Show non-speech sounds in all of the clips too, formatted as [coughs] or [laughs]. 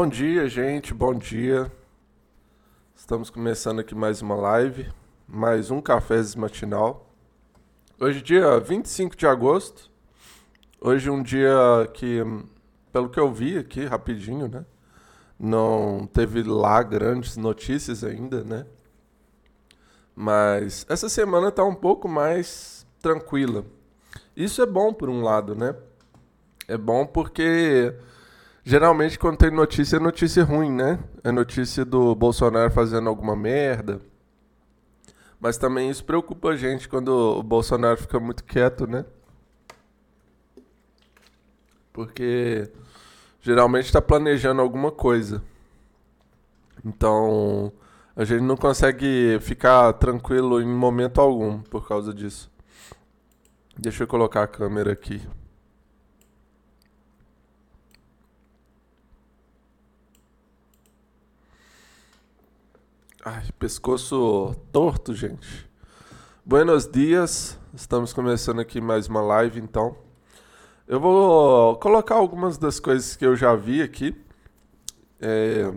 Bom dia, gente, bom dia. Estamos começando aqui mais uma live, mais um café matinal. Hoje, dia 25 de agosto. Hoje, um dia que, pelo que eu vi aqui, rapidinho, né? Não teve lá grandes notícias ainda, né? Mas essa semana tá um pouco mais tranquila. Isso é bom por um lado, né? É bom porque Geralmente, quando tem notícia, é notícia ruim, né? É notícia do Bolsonaro fazendo alguma merda. Mas também isso preocupa a gente quando o Bolsonaro fica muito quieto, né? Porque geralmente está planejando alguma coisa. Então, a gente não consegue ficar tranquilo em momento algum por causa disso. Deixa eu colocar a câmera aqui. Ai, pescoço torto, gente. Buenos dias. Estamos começando aqui mais uma live, então. Eu vou colocar algumas das coisas que eu já vi aqui. É...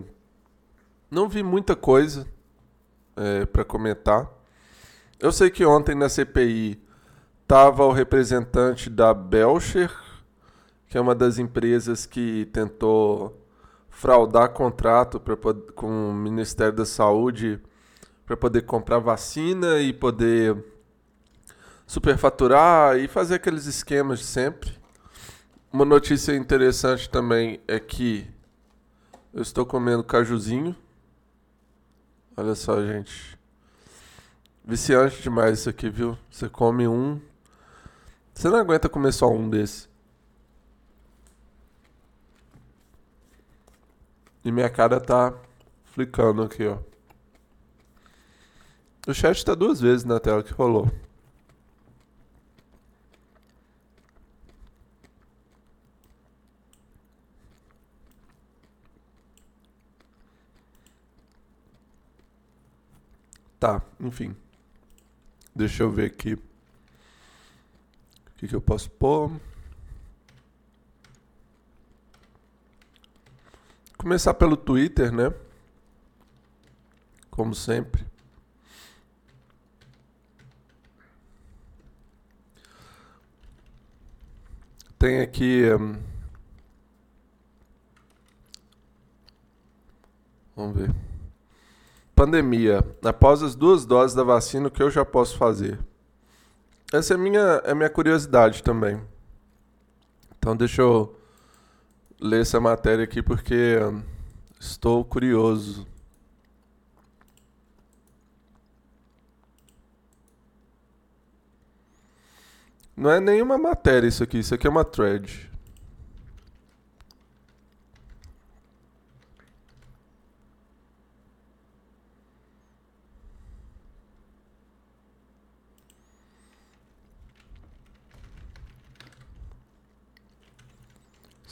Não vi muita coisa é, para comentar. Eu sei que ontem na CPI estava o representante da Belcher, que é uma das empresas que tentou fraudar contrato pra, com o Ministério da Saúde para poder comprar vacina e poder superfaturar e fazer aqueles esquemas de sempre. Uma notícia interessante também é que eu estou comendo cajuzinho. Olha só, gente. Viciante demais isso aqui, viu? Você come um. Você não aguenta comer só um desse. E minha cara tá flicando aqui, ó. O chat tá duas vezes na tela que rolou. Tá, enfim. Deixa eu ver aqui. O que, que eu posso pôr? Começar pelo Twitter, né? Como sempre. Tem aqui. Um... Vamos ver. Pandemia. Após as duas doses da vacina, o que eu já posso fazer? Essa é minha, é minha curiosidade também. Então deixa eu ler essa matéria aqui porque estou curioso. Não é nenhuma matéria isso aqui, isso aqui é uma thread.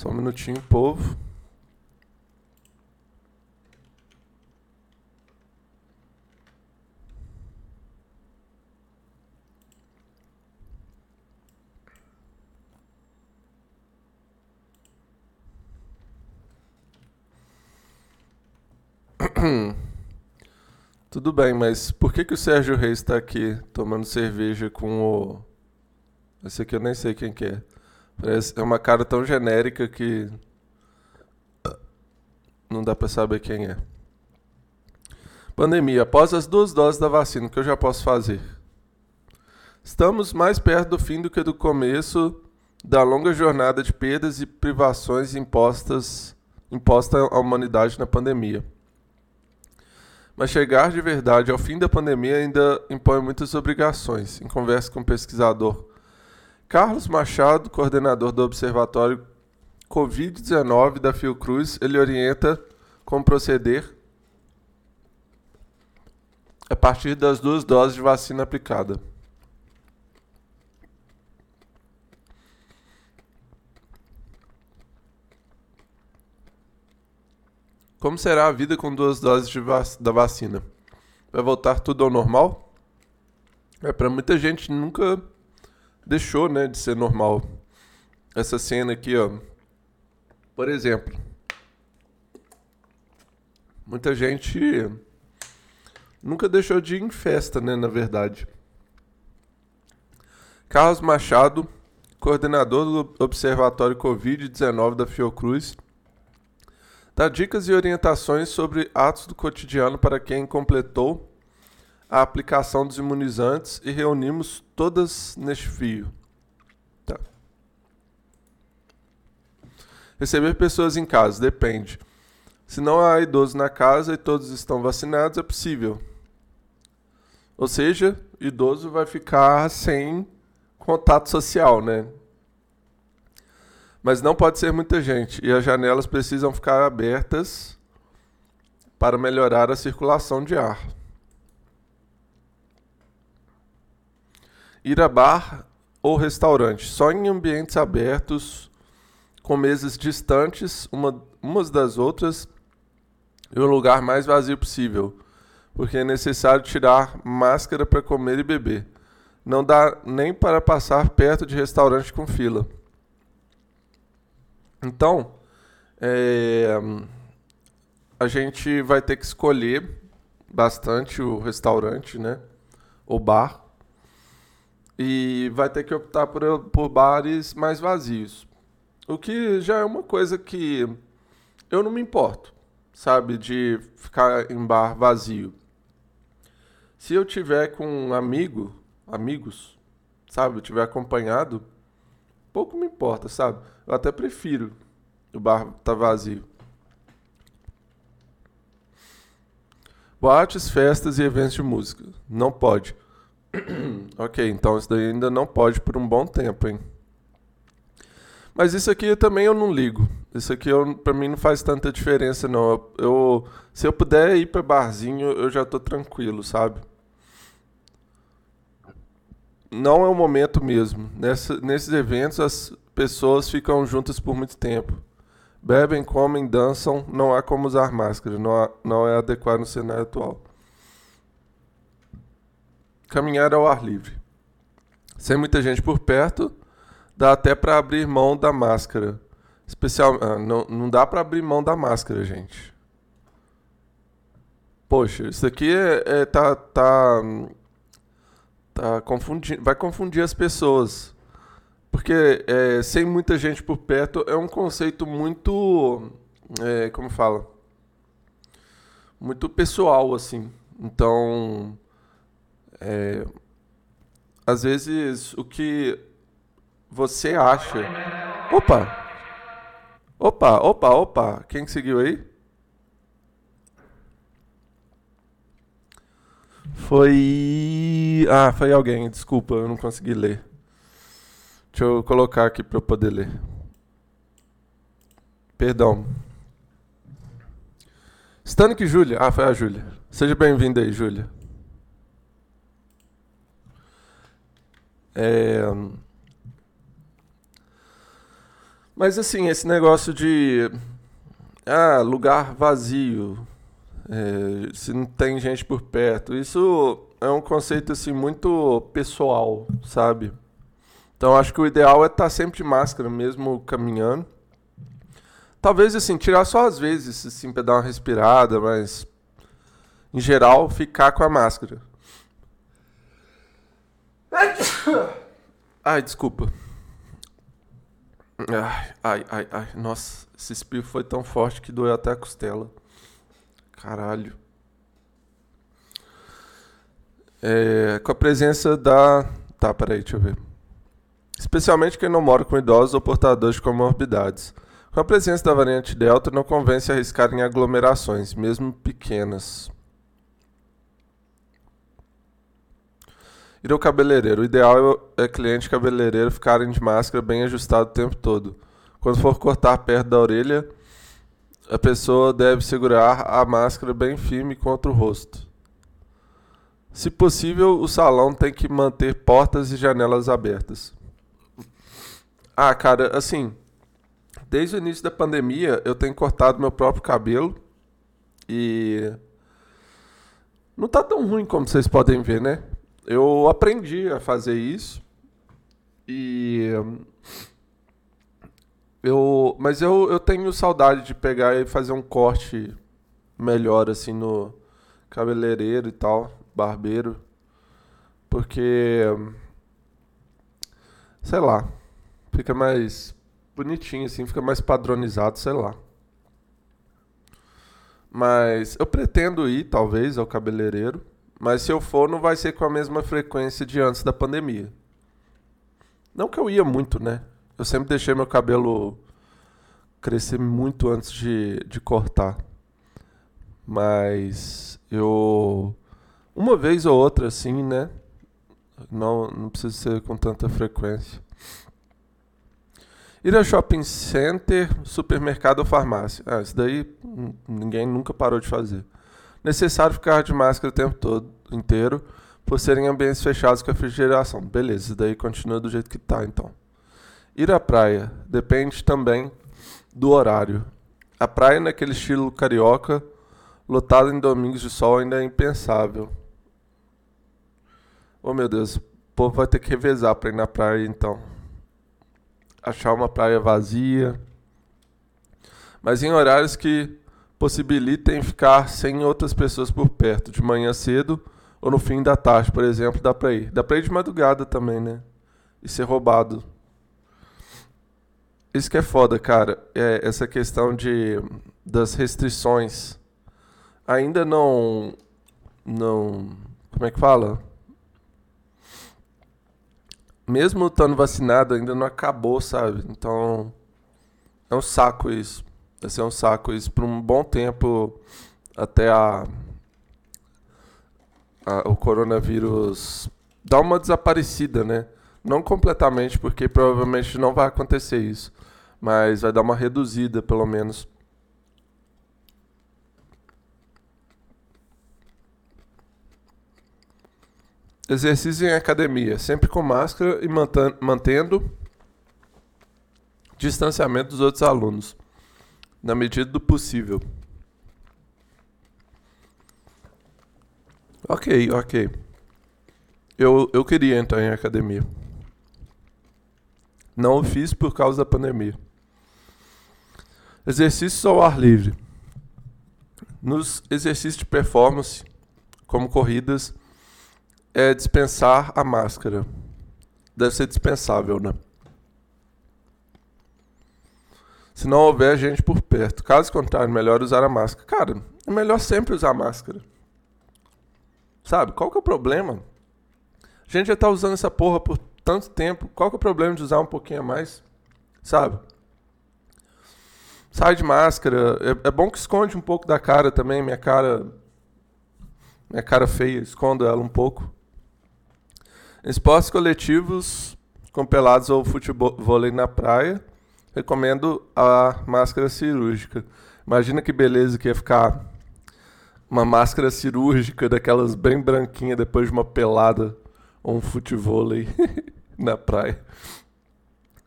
Só um minutinho, povo. Tudo bem, mas por que, que o Sérgio Reis está aqui tomando cerveja com o. Esse aqui eu nem sei quem que é. Parece... É uma cara tão genérica que. Não dá para saber quem é. Pandemia. Após as duas doses da vacina, o que eu já posso fazer? Estamos mais perto do fim do que do começo da longa jornada de perdas e privações impostas imposta à humanidade na pandemia. Mas chegar de verdade ao fim da pandemia ainda impõe muitas obrigações. Em conversa com o pesquisador Carlos Machado, coordenador do Observatório Covid-19 da Fiocruz, ele orienta como proceder a partir das duas doses de vacina aplicada. Como será a vida com duas doses vac da vacina? Vai voltar tudo ao normal? É, para muita gente nunca deixou, né, de ser normal. Essa cena aqui, ó. Por exemplo, muita gente nunca deixou de ir em festa, né, na verdade. Carlos Machado, coordenador do Observatório Covid-19 da Fiocruz, Dá dicas e orientações sobre atos do cotidiano para quem completou a aplicação dos imunizantes e reunimos todas neste fio. Tá. Receber pessoas em casa, depende. Se não há idoso na casa e todos estão vacinados, é possível. Ou seja, idoso vai ficar sem contato social, né? Mas não pode ser muita gente e as janelas precisam ficar abertas para melhorar a circulação de ar. Ir a bar ou restaurante só em ambientes abertos, com mesas distantes uma, umas das outras e o lugar mais vazio possível, porque é necessário tirar máscara para comer e beber. Não dá nem para passar perto de restaurante com fila. Então, é, a gente vai ter que escolher bastante o restaurante, né? O bar. E vai ter que optar por, por bares mais vazios. O que já é uma coisa que eu não me importo, sabe? De ficar em bar vazio. Se eu tiver com um amigo, amigos, sabe? Eu tiver acompanhado, pouco me importa, sabe? Eu até prefiro o bar tá vazio. Boates, festas e eventos de música. Não pode. [clears throat] ok, então isso daí ainda não pode por um bom tempo, hein? Mas isso aqui também eu não ligo. Isso aqui eu, pra mim não faz tanta diferença, não. Eu, eu se eu puder ir pra barzinho, eu já tô tranquilo, sabe? Não é o momento mesmo. Nessa, nesses eventos, as pessoas ficam juntas por muito tempo. Bebem, comem, dançam, não há como usar máscara, não, há, não é adequado no cenário atual. Caminhar ao ar livre. Sem muita gente por perto, dá até para abrir mão da máscara. Especial, ah, não, não dá para abrir mão da máscara, gente. Poxa, isso aqui é, é tá, tá, tá confundindo, vai confundir as pessoas. Porque é, sem muita gente por perto é um conceito muito. É, como fala? Muito pessoal, assim. Então. É, às vezes o que você acha. Opa! Opa, opa, opa! Quem seguiu aí? Foi. Ah, foi alguém, desculpa, eu não consegui ler. Deixa eu colocar aqui para eu poder ler. Perdão. Stanik Júlia. Ah, foi a Júlia. Seja bem-vinda aí, Júlia. É... Mas assim, esse negócio de ah, lugar vazio, é, se não tem gente por perto, isso é um conceito assim muito pessoal, sabe? Então acho que o ideal é estar tá sempre de máscara, mesmo caminhando. Talvez assim, tirar só às vezes, assim, para dar uma respirada, mas em geral, ficar com a máscara. Ai, desculpa. Ai, ai, ai, ai. Nossa, esse espirro foi tão forte que doeu até a costela. Caralho. É, com a presença da. Tá, peraí, deixa eu ver. Especialmente quem não mora com idosos ou portadores de comorbidades. Com a presença da variante Delta, não convence arriscar em aglomerações, mesmo pequenas. Ir ao cabeleireiro. O ideal é cliente cabeleireiro ficarem de máscara bem ajustado o tempo todo. Quando for cortar perto da orelha, a pessoa deve segurar a máscara bem firme contra o rosto. Se possível, o salão tem que manter portas e janelas abertas. Ah, cara, assim, desde o início da pandemia eu tenho cortado meu próprio cabelo e não tá tão ruim como vocês podem ver, né? Eu aprendi a fazer isso e eu, mas eu, eu tenho saudade de pegar e fazer um corte melhor assim no cabeleireiro e tal, barbeiro, porque sei lá, fica mais bonitinho assim, fica mais padronizado, sei lá. Mas eu pretendo ir talvez ao cabeleireiro, mas se eu for não vai ser com a mesma frequência de antes da pandemia. Não que eu ia muito, né? Eu sempre deixei meu cabelo crescer muito antes de, de cortar. Mas eu. Uma vez ou outra, assim, né? Não, não precisa ser com tanta frequência. Ir a shopping center, supermercado ou farmácia. Ah, isso daí ninguém nunca parou de fazer. Necessário ficar de máscara o tempo todo, inteiro, por serem ambientes fechados com refrigeração. Beleza, isso daí continua do jeito que tá, então. Ir à praia. Depende também do horário. A praia naquele estilo carioca, lotada em domingos de sol, ainda é impensável. Oh meu Deus, o povo vai ter que revezar para ir na praia então. Achar uma praia vazia. Mas em horários que possibilitem ficar sem outras pessoas por perto, de manhã cedo ou no fim da tarde, por exemplo, dá pra ir. Dá pra ir de madrugada também, né? E ser roubado. Isso que é foda, cara. É essa questão de das restrições. Ainda não não, como é que fala? Mesmo estando vacinado, ainda não acabou, sabe? Então é um saco isso. Vai ser um saco isso por um bom tempo até a, a o coronavírus dar uma desaparecida, né? Não completamente, porque provavelmente não vai acontecer isso mas vai dar uma reduzida, pelo menos. Exercício em academia, sempre com máscara e mantendo distanciamento dos outros alunos, na medida do possível. Ok, ok. Eu, eu queria entrar em academia. Não o fiz por causa da pandemia. Exercícios ao ar livre. Nos exercícios de performance, como corridas, é dispensar a máscara. Deve ser dispensável, né? Se não houver gente por perto. Caso contrário, melhor usar a máscara. Cara, é melhor sempre usar máscara. Sabe? Qual que é o problema? A gente já tá usando essa porra por tanto tempo. Qual que é o problema de usar um pouquinho a mais? Sabe? sai de máscara. É, é, bom que esconde um pouco da cara também. Minha cara. Minha cara feia, escondo ela um pouco. Esportes coletivos com pelados ou futebol vôlei na praia, recomendo a máscara cirúrgica. Imagina que beleza que ia ficar uma máscara cirúrgica daquelas bem branquinha depois de uma pelada ou um futevôlei [laughs] na praia.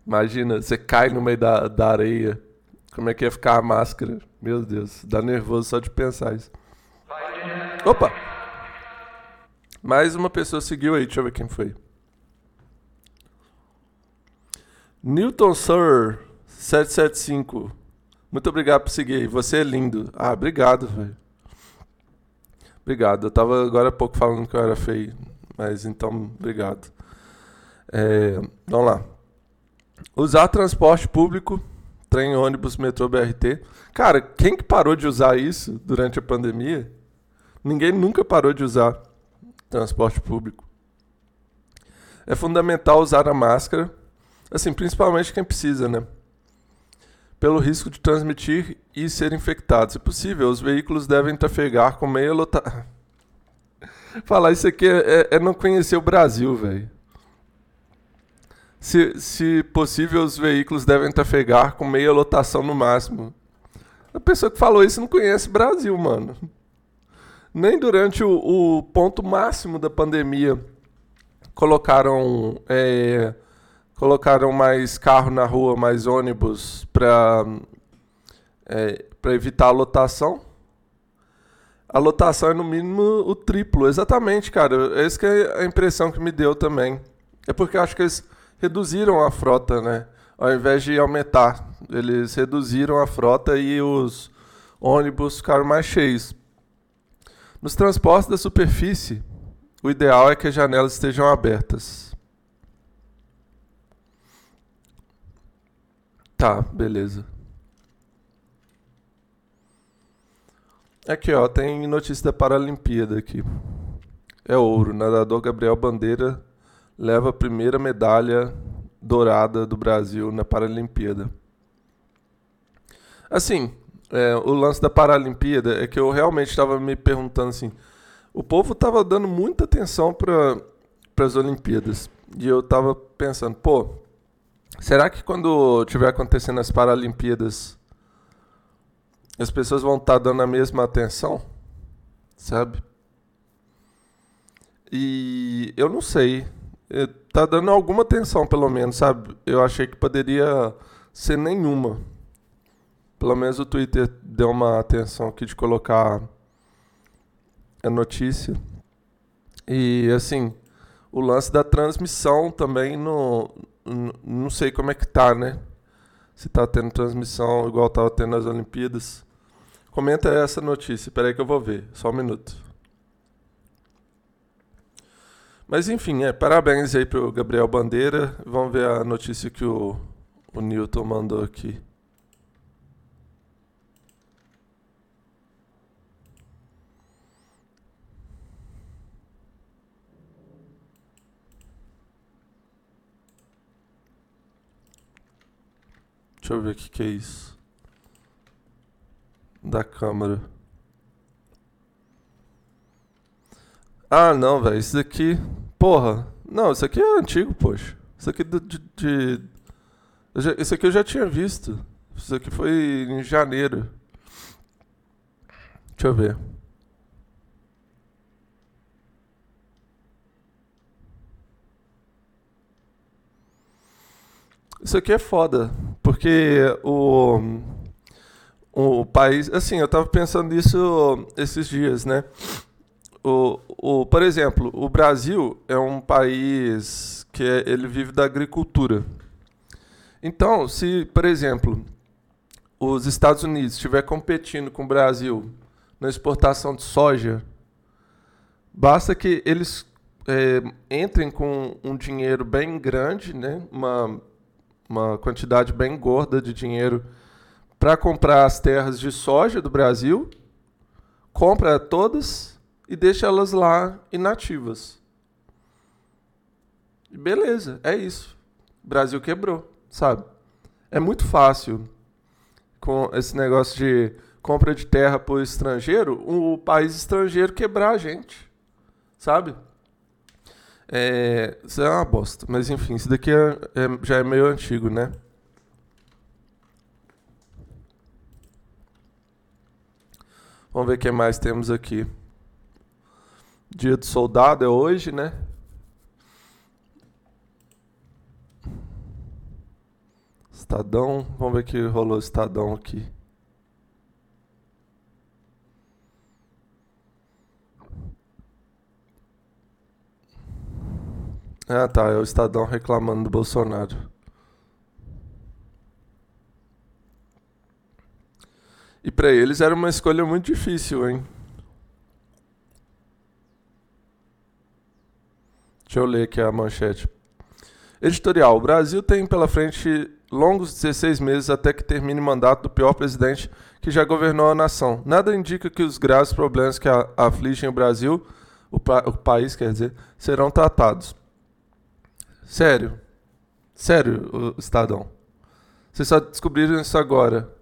Imagina, você cai no meio da, da areia como é que ia ficar a máscara? Meu Deus, dá nervoso só de pensar isso. Opa! Mais uma pessoa seguiu aí, deixa eu ver quem foi. Newton Sir 775. Muito obrigado por seguir. Você é lindo. Ah, obrigado, velho. Obrigado. Eu tava agora há pouco falando que eu era feio, mas então, obrigado. É, vamos lá. Usar transporte público, trem, ônibus, metrô, BRT. Cara, quem que parou de usar isso durante a pandemia? Ninguém nunca parou de usar transporte público. É fundamental usar a máscara, assim, principalmente quem precisa, né? Pelo risco de transmitir e ser infectado. Se possível, os veículos devem trafegar com meia lotação. [laughs] Falar isso aqui é, é, é não conhecer o Brasil, velho. Se, se possível, os veículos devem trafegar com meia lotação no máximo. A pessoa que falou isso não conhece o Brasil, mano. Nem durante o, o ponto máximo da pandemia colocaram é, colocaram mais carro na rua, mais ônibus para é, para evitar a lotação. A lotação é no mínimo o triplo, exatamente, cara. Essa é a impressão que me deu também. É porque eu acho que eles reduziram a frota, né? Ao invés de aumentar, eles reduziram a frota e os ônibus ficaram mais cheios. Nos transportes da superfície, o ideal é que as janelas estejam abertas. Tá, beleza. Aqui, ó, tem notícia da Paralimpíada aqui. É ouro. Nadador Gabriel Bandeira leva a primeira medalha dourada do Brasil na Paralimpíada. Assim, é, o lance da Paralimpíada é que eu realmente estava me perguntando assim, o povo estava dando muita atenção para as Olimpíadas e eu estava pensando, pô, será que quando tiver acontecendo as Paralimpíadas as pessoas vão estar tá dando a mesma atenção, sabe? E eu não sei. Tá dando alguma atenção, pelo menos, sabe? Eu achei que poderia ser nenhuma. Pelo menos o Twitter deu uma atenção aqui de colocar a notícia. E assim, o lance da transmissão também não, não sei como é que tá, né? Se tá tendo transmissão igual tava tendo nas Olimpíadas. Comenta essa notícia, peraí que eu vou ver, só um minuto. Mas enfim, é, parabéns aí pro Gabriel Bandeira. Vamos ver a notícia que o, o Newton mandou aqui. Deixa eu ver o que, que é isso. Da câmera. Ah, não, velho. Isso daqui. Porra. Não, isso aqui é antigo, poxa. Isso aqui de. de, de... Isso aqui eu já tinha visto. Isso aqui foi em janeiro. Deixa eu ver. Isso aqui é foda, porque o, o país. Assim, eu tava pensando nisso esses dias, né? O, o, por exemplo, o Brasil é um país que é, ele vive da agricultura. Então, se, por exemplo, os Estados Unidos estiver competindo com o Brasil na exportação de soja, basta que eles é, entrem com um dinheiro bem grande, né? uma uma quantidade bem gorda de dinheiro para comprar as terras de soja do Brasil, compra todas e deixa elas lá inativas. Beleza, é isso. O Brasil quebrou, sabe? É muito fácil com esse negócio de compra de terra por estrangeiro, o país estrangeiro quebrar a gente, sabe? É, isso é uma bosta. Mas enfim, isso daqui é, é, já é meio antigo, né? Vamos ver o que mais temos aqui. Dia do soldado é hoje, né? Estadão. Vamos ver o que rolou Estadão aqui. Ah, tá. É o Estadão reclamando do Bolsonaro. E para eles era uma escolha muito difícil, hein? Deixa eu ler aqui a manchete. Editorial: O Brasil tem pela frente longos 16 meses até que termine o mandato do pior presidente que já governou a nação. Nada indica que os graves problemas que afligem o Brasil, o, pa o país, quer dizer, serão tratados. Sério. Sério, Estadão. Vocês só descobriram isso agora.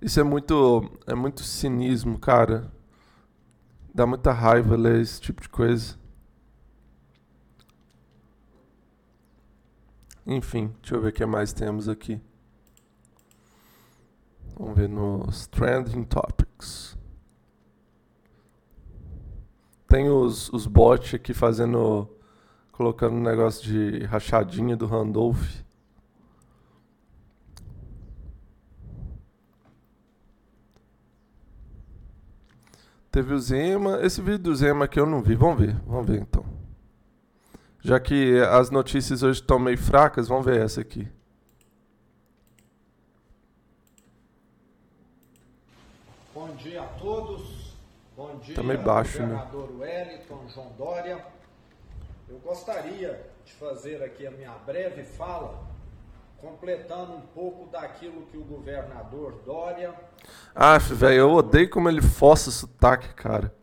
Isso é muito. É muito cinismo, cara. Dá muita raiva ler esse tipo de coisa. Enfim, deixa eu ver o que mais temos aqui. Vamos ver nos Trending Topics. Tem os, os bots aqui fazendo. Colocando um negócio de rachadinha do Randolph. Teve o Zema. Esse vídeo do Zema aqui eu não vi. Vamos ver. Vamos ver então. Já que as notícias hoje estão meio fracas, vamos ver essa aqui. Bom dia a todos. Bom dia, tá baixo, né? governador né? Wellington, João Dória. Eu gostaria de fazer aqui a minha breve fala, completando um pouco daquilo que o governador Dória. Ah, velho, eu odeio como ele força sotaque, cara.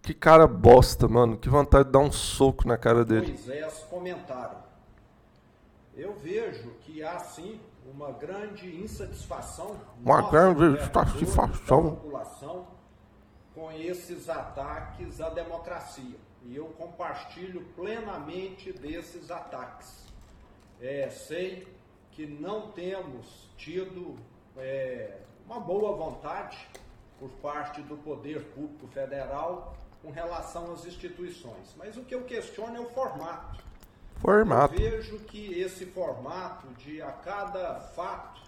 Que cara bosta, mano. Que vontade de dar um soco na cara dele. Moisés comentaram. Eu vejo que há sim uma grande insatisfação. Uma grande insatisfação. Da população com esses ataques à democracia. E eu compartilho plenamente desses ataques. É, sei que não temos tido é, uma boa vontade por parte do poder público federal com relação às instituições. Mas o que eu questiono é o formato. Formato. Eu vejo que esse formato de a cada fato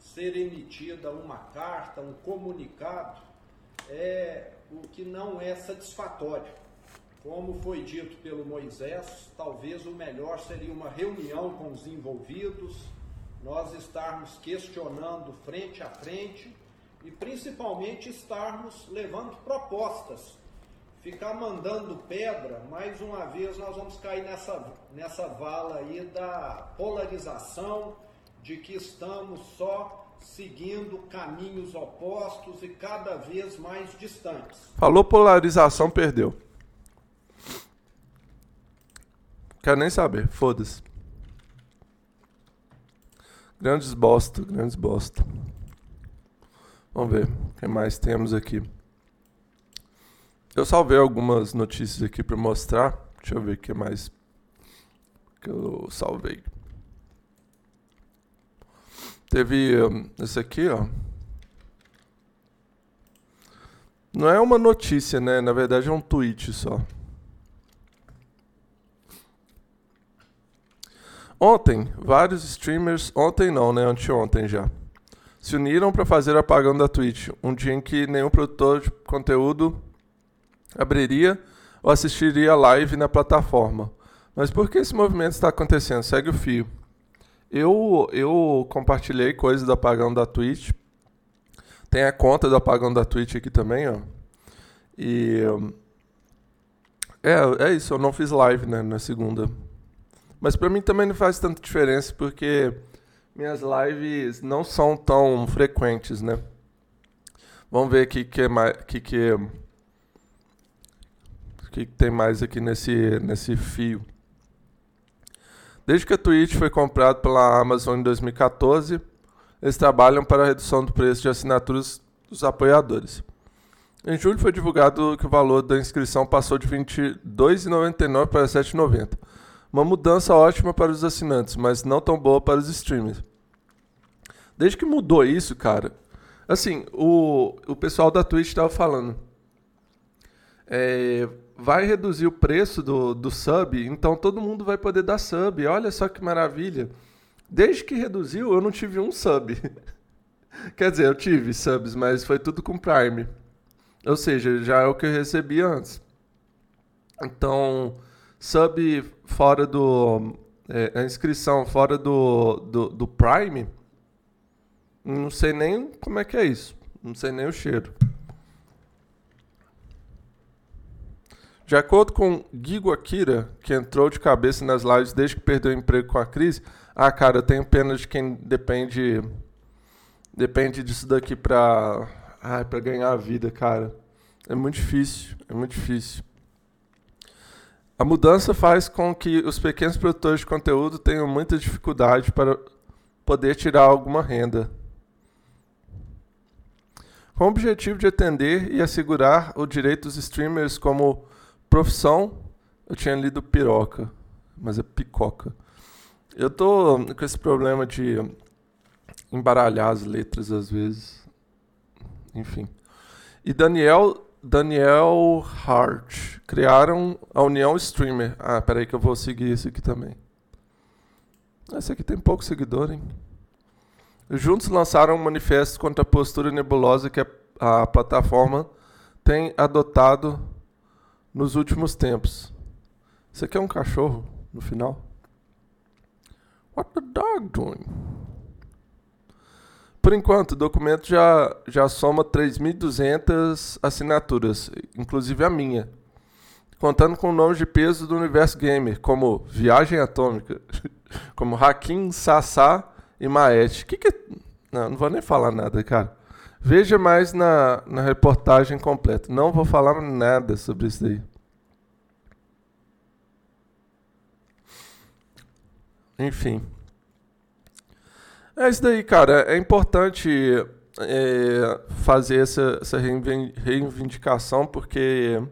ser emitida uma carta, um comunicado, é o que não é satisfatório. Como foi dito pelo Moisés, talvez o melhor seria uma reunião com os envolvidos, nós estarmos questionando frente a frente e principalmente estarmos levando propostas ficar mandando pedra, mais uma vez nós vamos cair nessa, nessa vala aí da polarização, de que estamos só seguindo caminhos opostos e cada vez mais distantes. Falou polarização, perdeu. Quero nem saber, foda-se. Grandes bosta, grandes bosta. Vamos ver o que mais temos aqui. Eu salvei algumas notícias aqui para mostrar. Deixa eu ver o que mais que eu salvei. Teve um, esse aqui, ó. Não é uma notícia, né? Na verdade é um tweet só. Ontem, vários streamers, ontem não, né? Anteontem já, se uniram para fazer apagão da Twitch, um dia em que nenhum produtor de conteúdo abriria ou assistiria live na plataforma. Mas por que esse movimento está acontecendo? Segue o fio. Eu, eu compartilhei coisas do apagão da Twitch. Tem a conta do apagão da Twitch aqui também, ó. E. É, é isso, eu não fiz live né, na segunda. Mas para mim também não faz tanta diferença porque minhas lives não são tão frequentes, né? Vamos ver aqui que que, que que tem mais aqui nesse, nesse fio? Desde que a Twitch foi comprada pela Amazon em 2014, eles trabalham para a redução do preço de assinaturas dos apoiadores. Em julho foi divulgado que o valor da inscrição passou de R$ 22,99 para R$ 7,90. Uma mudança ótima para os assinantes, mas não tão boa para os streamers. Desde que mudou isso, cara, assim, o, o pessoal da Twitch estava falando. É, vai reduzir o preço do, do sub, então todo mundo vai poder dar sub. Olha só que maravilha. Desde que reduziu, eu não tive um sub. [laughs] Quer dizer, eu tive subs, mas foi tudo com Prime. Ou seja, já é o que eu recebi antes. Então, sub fora do. É, a inscrição fora do, do, do Prime, não sei nem como é que é isso. Não sei nem o cheiro. De acordo com Gigo Akira, que entrou de cabeça nas lives desde que perdeu o emprego com a crise, ah, cara, eu tenho pena de quem depende depende disso daqui ah, pra ganhar a vida, cara. É muito difícil, é muito difícil. A mudança faz com que os pequenos produtores de conteúdo tenham muita dificuldade para poder tirar alguma renda. Com o objetivo de atender e assegurar o direito dos streamers como profissão, eu tinha lido piroca, mas é picoca. Eu tô com esse problema de embaralhar as letras às vezes. Enfim. E Daniel Daniel Hart criaram a União Streamer. Ah, peraí que eu vou seguir esse aqui também. Esse aqui tem pouco seguidor, hein? Juntos lançaram um manifesto contra a postura nebulosa que a, plataforma tem adotado nos últimos tempos. Isso aqui é um cachorro no final? What the dog doing? Por enquanto, o documento já, já soma 3.200 assinaturas, inclusive a minha. Contando com nomes de peso do universo gamer, como Viagem Atômica, [laughs] como Hakim, Sassá e Maet. Que que... Não, não vou nem falar nada, cara. Veja mais na, na reportagem completa. Não vou falar nada sobre isso aí. Enfim. É isso daí, cara. É importante é, fazer essa, essa reivindicação porque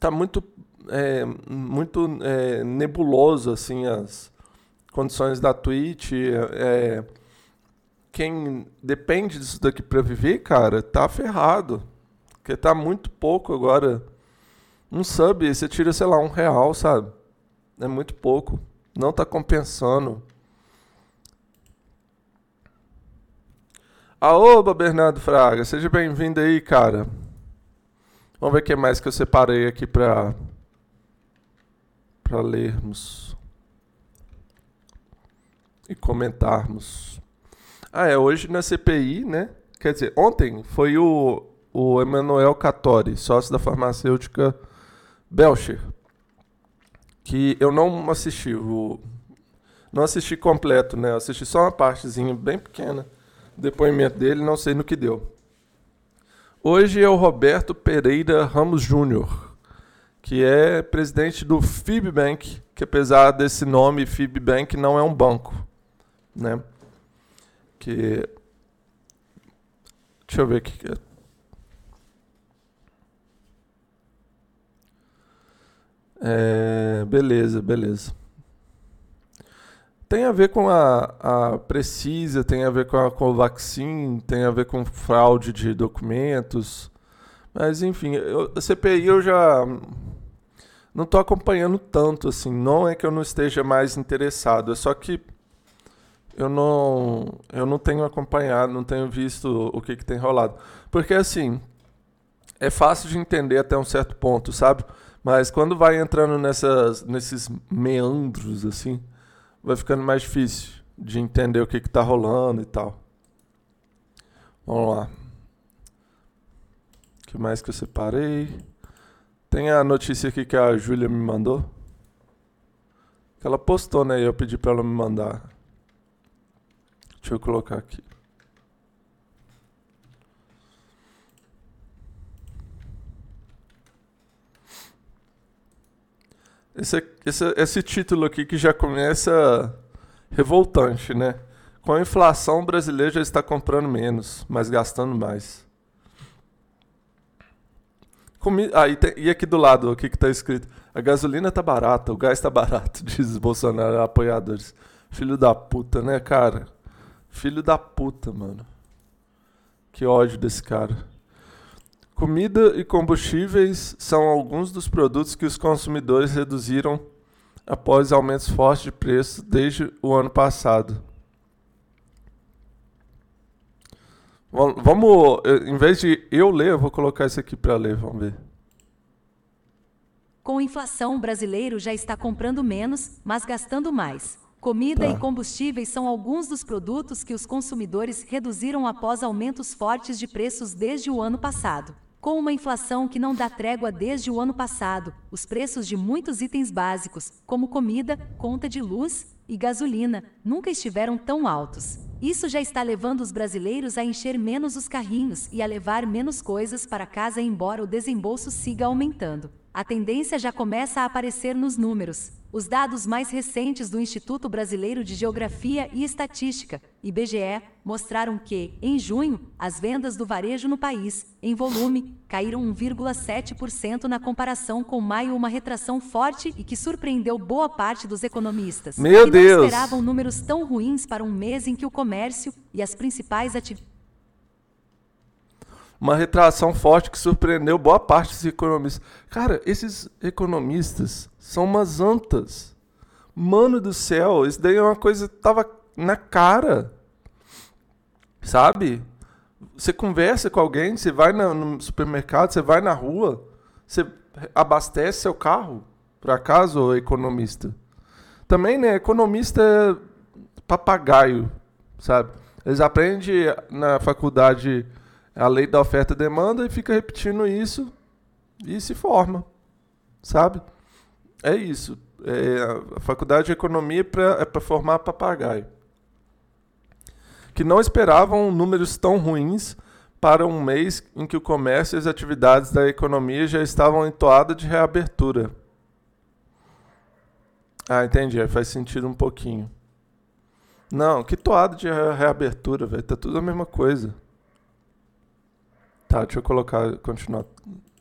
tá muito, é, muito é, nebuloso assim as condições da Twitch. É, quem depende disso daqui para viver, cara, tá ferrado. Porque tá muito pouco agora. Um sub, você tira, sei lá, um real, sabe? É muito pouco. Não tá compensando. Aoba, Bernardo Fraga, seja bem-vindo aí, cara. Vamos ver o que mais que eu separei aqui para para lermos e comentarmos. Ah, é hoje na CPI, né? Quer dizer, ontem foi o, o Emanuel Cattori, sócio da farmacêutica Belcher, que eu não assisti, o, não assisti completo, né? Eu assisti só uma partezinha bem pequena depoimento dele, não sei no que deu. Hoje é o Roberto Pereira Ramos Júnior, que é presidente do Fibbank, que apesar desse nome, Fibbank não é um banco, né? Que Deixa eu ver o que é. É, beleza, beleza. Tem a ver com a, a Precisa, tem a ver com a Covaxin, tem a ver com fraude de documentos. Mas, enfim, eu, a CPI eu já não estou acompanhando tanto, assim. Não é que eu não esteja mais interessado, é só que eu não, eu não tenho acompanhado, não tenho visto o que, que tem rolado. Porque, assim, é fácil de entender até um certo ponto, sabe? Mas quando vai entrando nessas, nesses meandros, assim vai ficando mais difícil de entender o que está rolando e tal. Vamos lá. O que mais que eu separei? Tem a notícia aqui que a Júlia me mandou. Que ela postou, né? E eu pedi para ela me mandar. Deixa eu colocar aqui. Esse, esse, esse título aqui que já começa revoltante, né? Com a inflação, o brasileiro já está comprando menos, mas gastando mais. Comi ah, e, tem, e, aqui do lado, o que está escrito? A gasolina está barata, o gás está barato, [laughs] diz Bolsonaro, apoiadores. Filho da puta, né, cara? Filho da puta, mano. Que ódio desse cara. Comida e combustíveis são alguns dos produtos que os consumidores reduziram após aumentos fortes de preço desde o ano passado. Vamos, em vez de eu ler, eu vou colocar isso aqui para ler, vamos ver. Com inflação, o brasileiro já está comprando menos, mas gastando mais. Comida tá. e combustíveis são alguns dos produtos que os consumidores reduziram após aumentos fortes de preços desde o ano passado. Com uma inflação que não dá trégua desde o ano passado, os preços de muitos itens básicos, como comida, conta de luz e gasolina, nunca estiveram tão altos. Isso já está levando os brasileiros a encher menos os carrinhos e a levar menos coisas para casa, embora o desembolso siga aumentando. A tendência já começa a aparecer nos números. Os dados mais recentes do Instituto Brasileiro de Geografia e Estatística, IBGE, mostraram que, em junho, as vendas do varejo no país, em volume, caíram 1,7% na comparação com maio, uma retração forte e que surpreendeu boa parte dos economistas. Meu que Deus! não esperavam números tão ruins para um mês em que o comércio e as principais atividades uma retração forte que surpreendeu boa parte dos economistas. Cara, esses economistas são umas antas. Mano do céu, isso daí é uma coisa que tava na cara. Sabe? Você conversa com alguém, você vai no supermercado, você vai na rua, você abastece seu carro, por acaso, economista. Também, né, economista é papagaio, sabe? Eles aprendem na faculdade a lei da oferta e demanda e fica repetindo isso e se forma, sabe? É isso. É, a faculdade de economia é para formar papagaio. Que não esperavam números tão ruins para um mês em que o comércio e as atividades da economia já estavam em toada de reabertura. Ah, entendi. Faz sentido um pouquinho. Não, que toada de reabertura, velho. Tá tudo a mesma coisa. Tá, deixa eu colocar, continuar.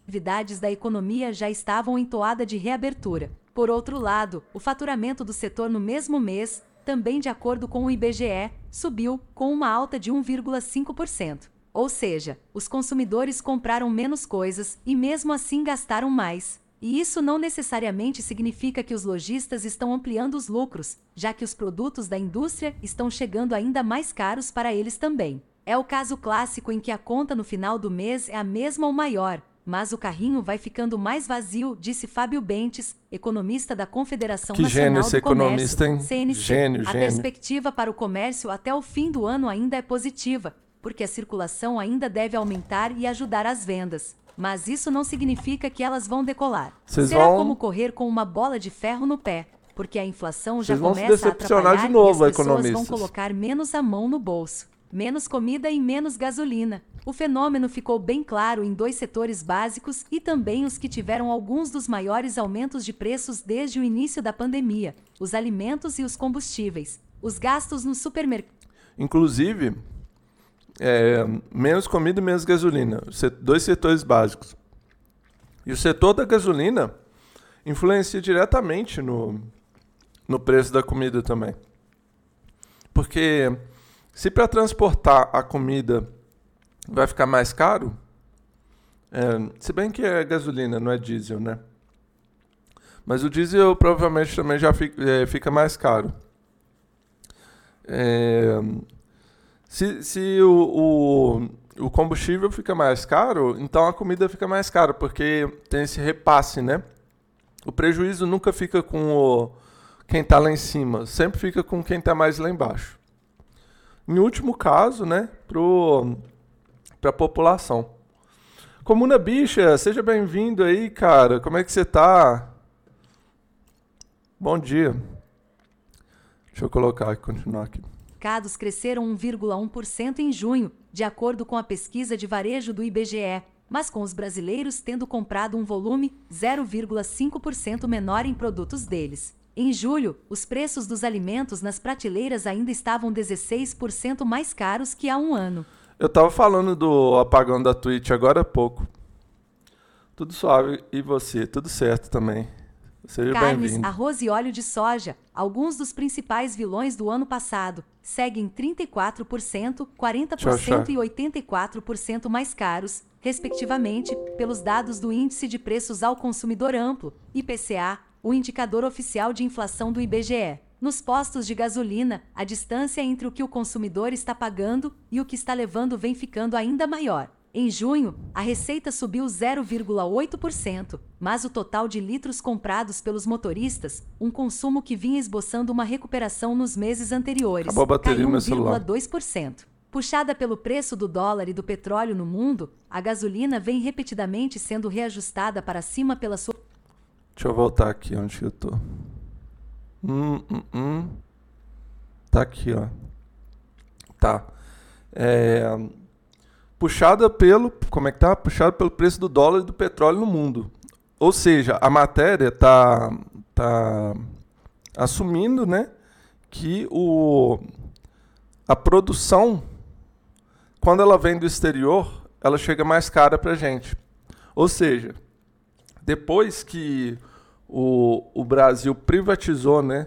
Atividades da economia já estavam em toada de reabertura. Por outro lado, o faturamento do setor no mesmo mês, também de acordo com o IBGE, subiu com uma alta de 1,5%. Ou seja, os consumidores compraram menos coisas e mesmo assim gastaram mais. E isso não necessariamente significa que os lojistas estão ampliando os lucros, já que os produtos da indústria estão chegando ainda mais caros para eles também. É o caso clássico em que a conta no final do mês é a mesma ou maior, mas o carrinho vai ficando mais vazio, disse Fábio Bentes, economista da Confederação que Nacional gênio do esse economista, hein? Comércio, CNC. Gênio, a gênio. perspectiva para o comércio até o fim do ano ainda é positiva, porque a circulação ainda deve aumentar e ajudar as vendas. Mas isso não significa que elas vão decolar. Será vão- como correr com uma bola de ferro no pé, porque a inflação já começa a atrapalhar de novo, e as pessoas vão colocar menos a mão no bolso. Menos comida e menos gasolina. O fenômeno ficou bem claro em dois setores básicos e também os que tiveram alguns dos maiores aumentos de preços desde o início da pandemia: os alimentos e os combustíveis. Os gastos no supermercado. Inclusive, é, menos comida e menos gasolina. Dois setores básicos. E o setor da gasolina influencia diretamente no, no preço da comida também. Porque se para transportar a comida vai ficar mais caro, é, se bem que é gasolina, não é diesel, né? Mas o diesel provavelmente também já fica, é, fica mais caro. É, se se o, o, o combustível fica mais caro, então a comida fica mais cara, porque tem esse repasse, né? O prejuízo nunca fica com o, quem está lá em cima, sempre fica com quem está mais lá embaixo. Em último caso, né, para a população. Comuna Bicha, seja bem-vindo aí, cara. Como é que você tá? Bom dia. Deixa eu colocar e continuar aqui. mercados cresceram 1,1% em junho, de acordo com a pesquisa de varejo do IBGE, mas com os brasileiros tendo comprado um volume 0,5% menor em produtos deles. Em julho, os preços dos alimentos nas prateleiras ainda estavam 16% mais caros que há um ano. Eu tava falando do apagão da Twitch agora há pouco. Tudo suave. E você? Tudo certo também. Seja Carnes, arroz e óleo de soja, alguns dos principais vilões do ano passado, seguem 34%, 40% Tchau, tchau. e 84% mais caros, respectivamente, pelos dados do Índice de Preços ao Consumidor Amplo, IPCA, o indicador oficial de inflação do IBGE. Nos postos de gasolina, a distância entre o que o consumidor está pagando e o que está levando vem ficando ainda maior. Em junho, a receita subiu 0,8%, mas o total de litros comprados pelos motoristas, um consumo que vinha esboçando uma recuperação nos meses anteriores, caiu do meu celular. 1,2%. Puxada pelo preço do dólar e do petróleo no mundo, a gasolina vem repetidamente sendo reajustada para cima pela sua. Deixa eu voltar aqui onde eu tô. Hum, hum, hum. Tá aqui, ó. Tá. É, puxada pelo. Como é que tá? Puxada pelo preço do dólar e do petróleo no mundo. Ou seja, a matéria tá, tá assumindo, né, que o, a produção, quando ela vem do exterior, ela chega mais cara para gente. Ou seja, depois que o, o Brasil privatizou, né,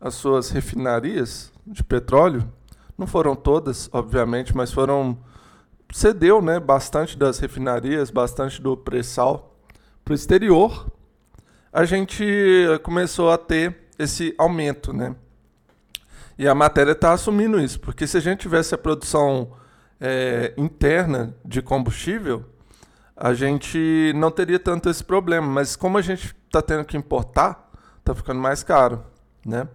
as suas refinarias de petróleo, não foram todas, obviamente, mas foram cedeu, né, bastante das refinarias, bastante do pré-sal para o exterior. A gente começou a ter esse aumento, né? E a matéria está assumindo isso, porque se a gente tivesse a produção é, interna de combustível, a gente não teria tanto esse problema. Mas como a gente está tendo que importar, está ficando mais caro, né?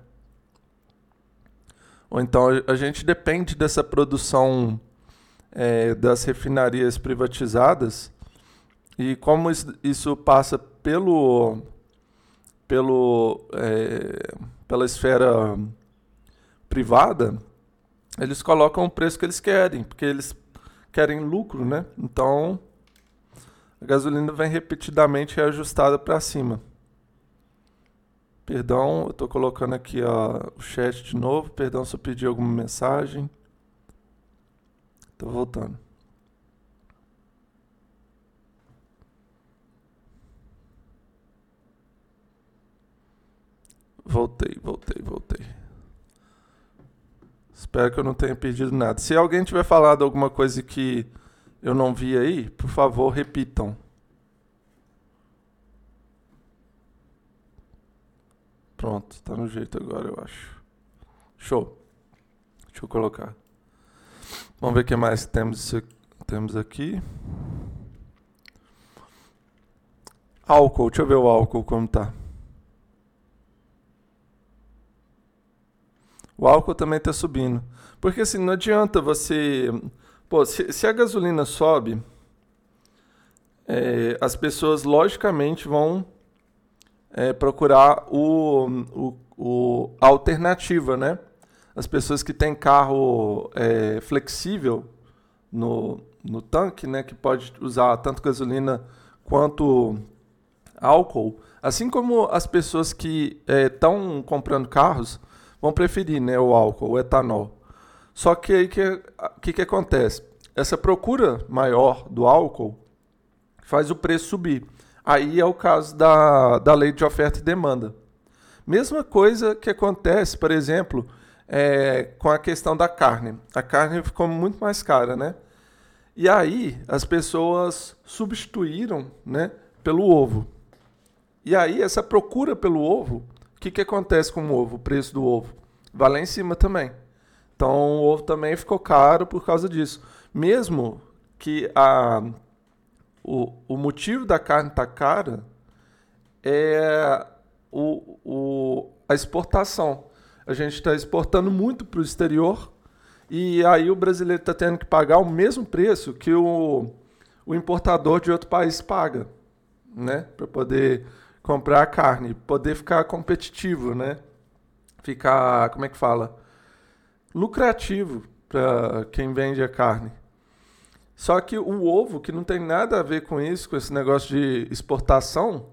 Ou então a gente depende dessa produção é, das refinarias privatizadas e como isso, isso passa pelo, pelo é, pela esfera privada, eles colocam o preço que eles querem, porque eles querem lucro, né? Então a gasolina vem repetidamente reajustada para cima. Perdão, eu estou colocando aqui ó, o chat de novo. Perdão se eu pedi alguma mensagem. Estou voltando. Voltei, voltei, voltei. Espero que eu não tenha perdido nada. Se alguém tiver falado alguma coisa que eu não vi aí, por favor, repitam. Pronto, tá no jeito agora, eu acho. Show. Deixa eu colocar. Vamos ver o que mais temos, temos aqui. Álcool, deixa eu ver o álcool como tá. O álcool também está subindo. Porque assim, não adianta você. Pô, se, se a gasolina sobe, é, as pessoas logicamente vão é, procurar o, o, o, a alternativa, né? As pessoas que têm carro é, flexível no, no tanque, né? Que pode usar tanto gasolina quanto álcool. Assim como as pessoas que estão é, comprando carros vão preferir né, o álcool, o etanol. Só que aí que que, que acontece? Essa procura maior do álcool faz o preço subir. Aí é o caso da, da lei de oferta e demanda. Mesma coisa que acontece, por exemplo, é, com a questão da carne. A carne ficou muito mais cara, né? E aí as pessoas substituíram né, pelo ovo. E aí essa procura pelo ovo o que, que acontece com o ovo? O preço do ovo vai lá em cima também. Então o ovo também ficou caro por causa disso. Mesmo que a, o, o motivo da carne estar tá cara é o, o, a exportação. A gente está exportando muito para o exterior e aí o brasileiro está tendo que pagar o mesmo preço que o, o importador de outro país paga, né? Para poder comprar a carne, poder ficar competitivo, né? Ficar, como é que fala? Lucrativo para quem vende a carne. Só que o ovo, que não tem nada a ver com isso, com esse negócio de exportação,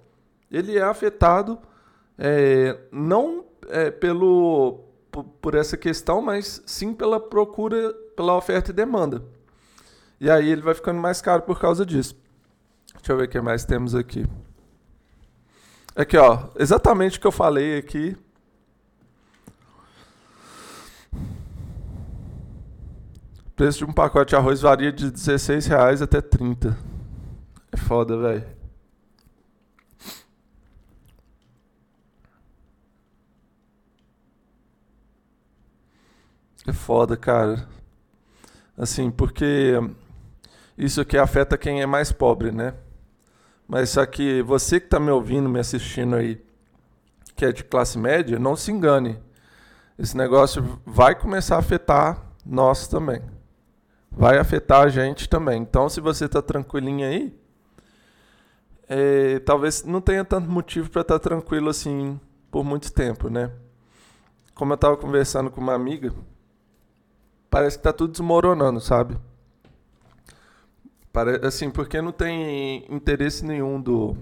ele é afetado é, não é, pelo por, essa questão, mas sim pela procura, pela oferta e demanda. E aí ele vai ficando mais caro por causa disso. Deixa eu ver o que mais temos aqui. Aqui, ó, exatamente o que eu falei aqui. O preço de um pacote de arroz varia de 16 reais até 30. É foda, velho. É foda, cara. Assim, porque isso aqui afeta quem é mais pobre, né? Mas só que você que está me ouvindo, me assistindo aí, que é de classe média, não se engane. Esse negócio vai começar a afetar nós também. Vai afetar a gente também. Então, se você está tranquilinho aí, é, talvez não tenha tanto motivo para estar tá tranquilo assim por muito tempo, né? Como eu estava conversando com uma amiga, parece que está tudo desmoronando, sabe? Pare assim, porque não tem interesse nenhum do,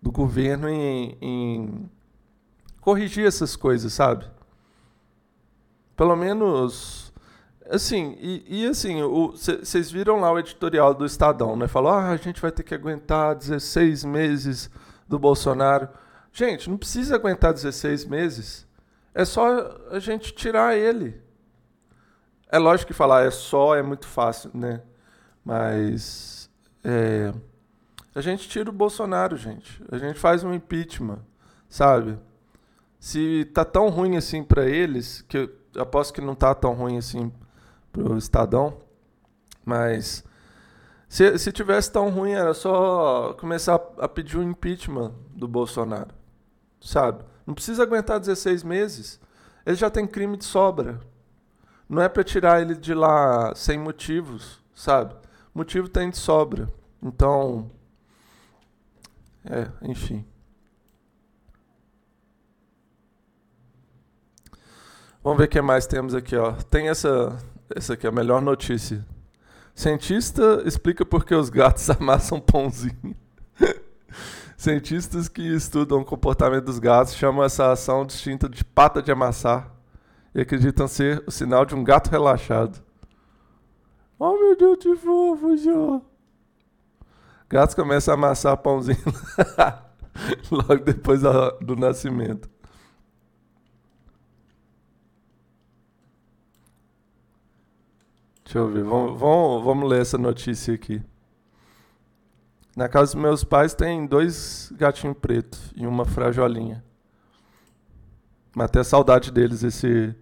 do governo em, em corrigir essas coisas, sabe? Pelo menos Assim, e, e assim, vocês viram lá o editorial do Estadão, né? Falou, ah, a gente vai ter que aguentar 16 meses do Bolsonaro. Gente, não precisa aguentar 16 meses. É só a gente tirar ele. É lógico que falar é só é muito fácil, né? Mas é, a gente tira o Bolsonaro, gente. A gente faz um impeachment, sabe? Se tá tão ruim assim para eles, que eu aposto que não tá tão ruim assim pro Estadão. Mas se, se tivesse tão ruim, era só começar a pedir o impeachment do Bolsonaro. Sabe? Não precisa aguentar 16 meses. Ele já tem crime de sobra. Não é para tirar ele de lá sem motivos, sabe? Motivo tem de sobra. Então, é, enfim. Vamos ver o que mais temos aqui, ó. Tem essa essa aqui é a melhor notícia. Cientista explica por que os gatos [laughs] amassam pãozinho. Cientistas que estudam o comportamento dos gatos chamam essa ação distinta de pata de amassar e acreditam ser o sinal de um gato relaxado. Oh meu Deus, que fofo, já. Gatos começam a amassar pãozinho [laughs] logo depois do nascimento. Deixa eu ver, vamos, vamos, vamos ler essa notícia aqui. Na casa dos meus pais tem dois gatinhos pretos e uma frajolinha. Matei a saudade deles esse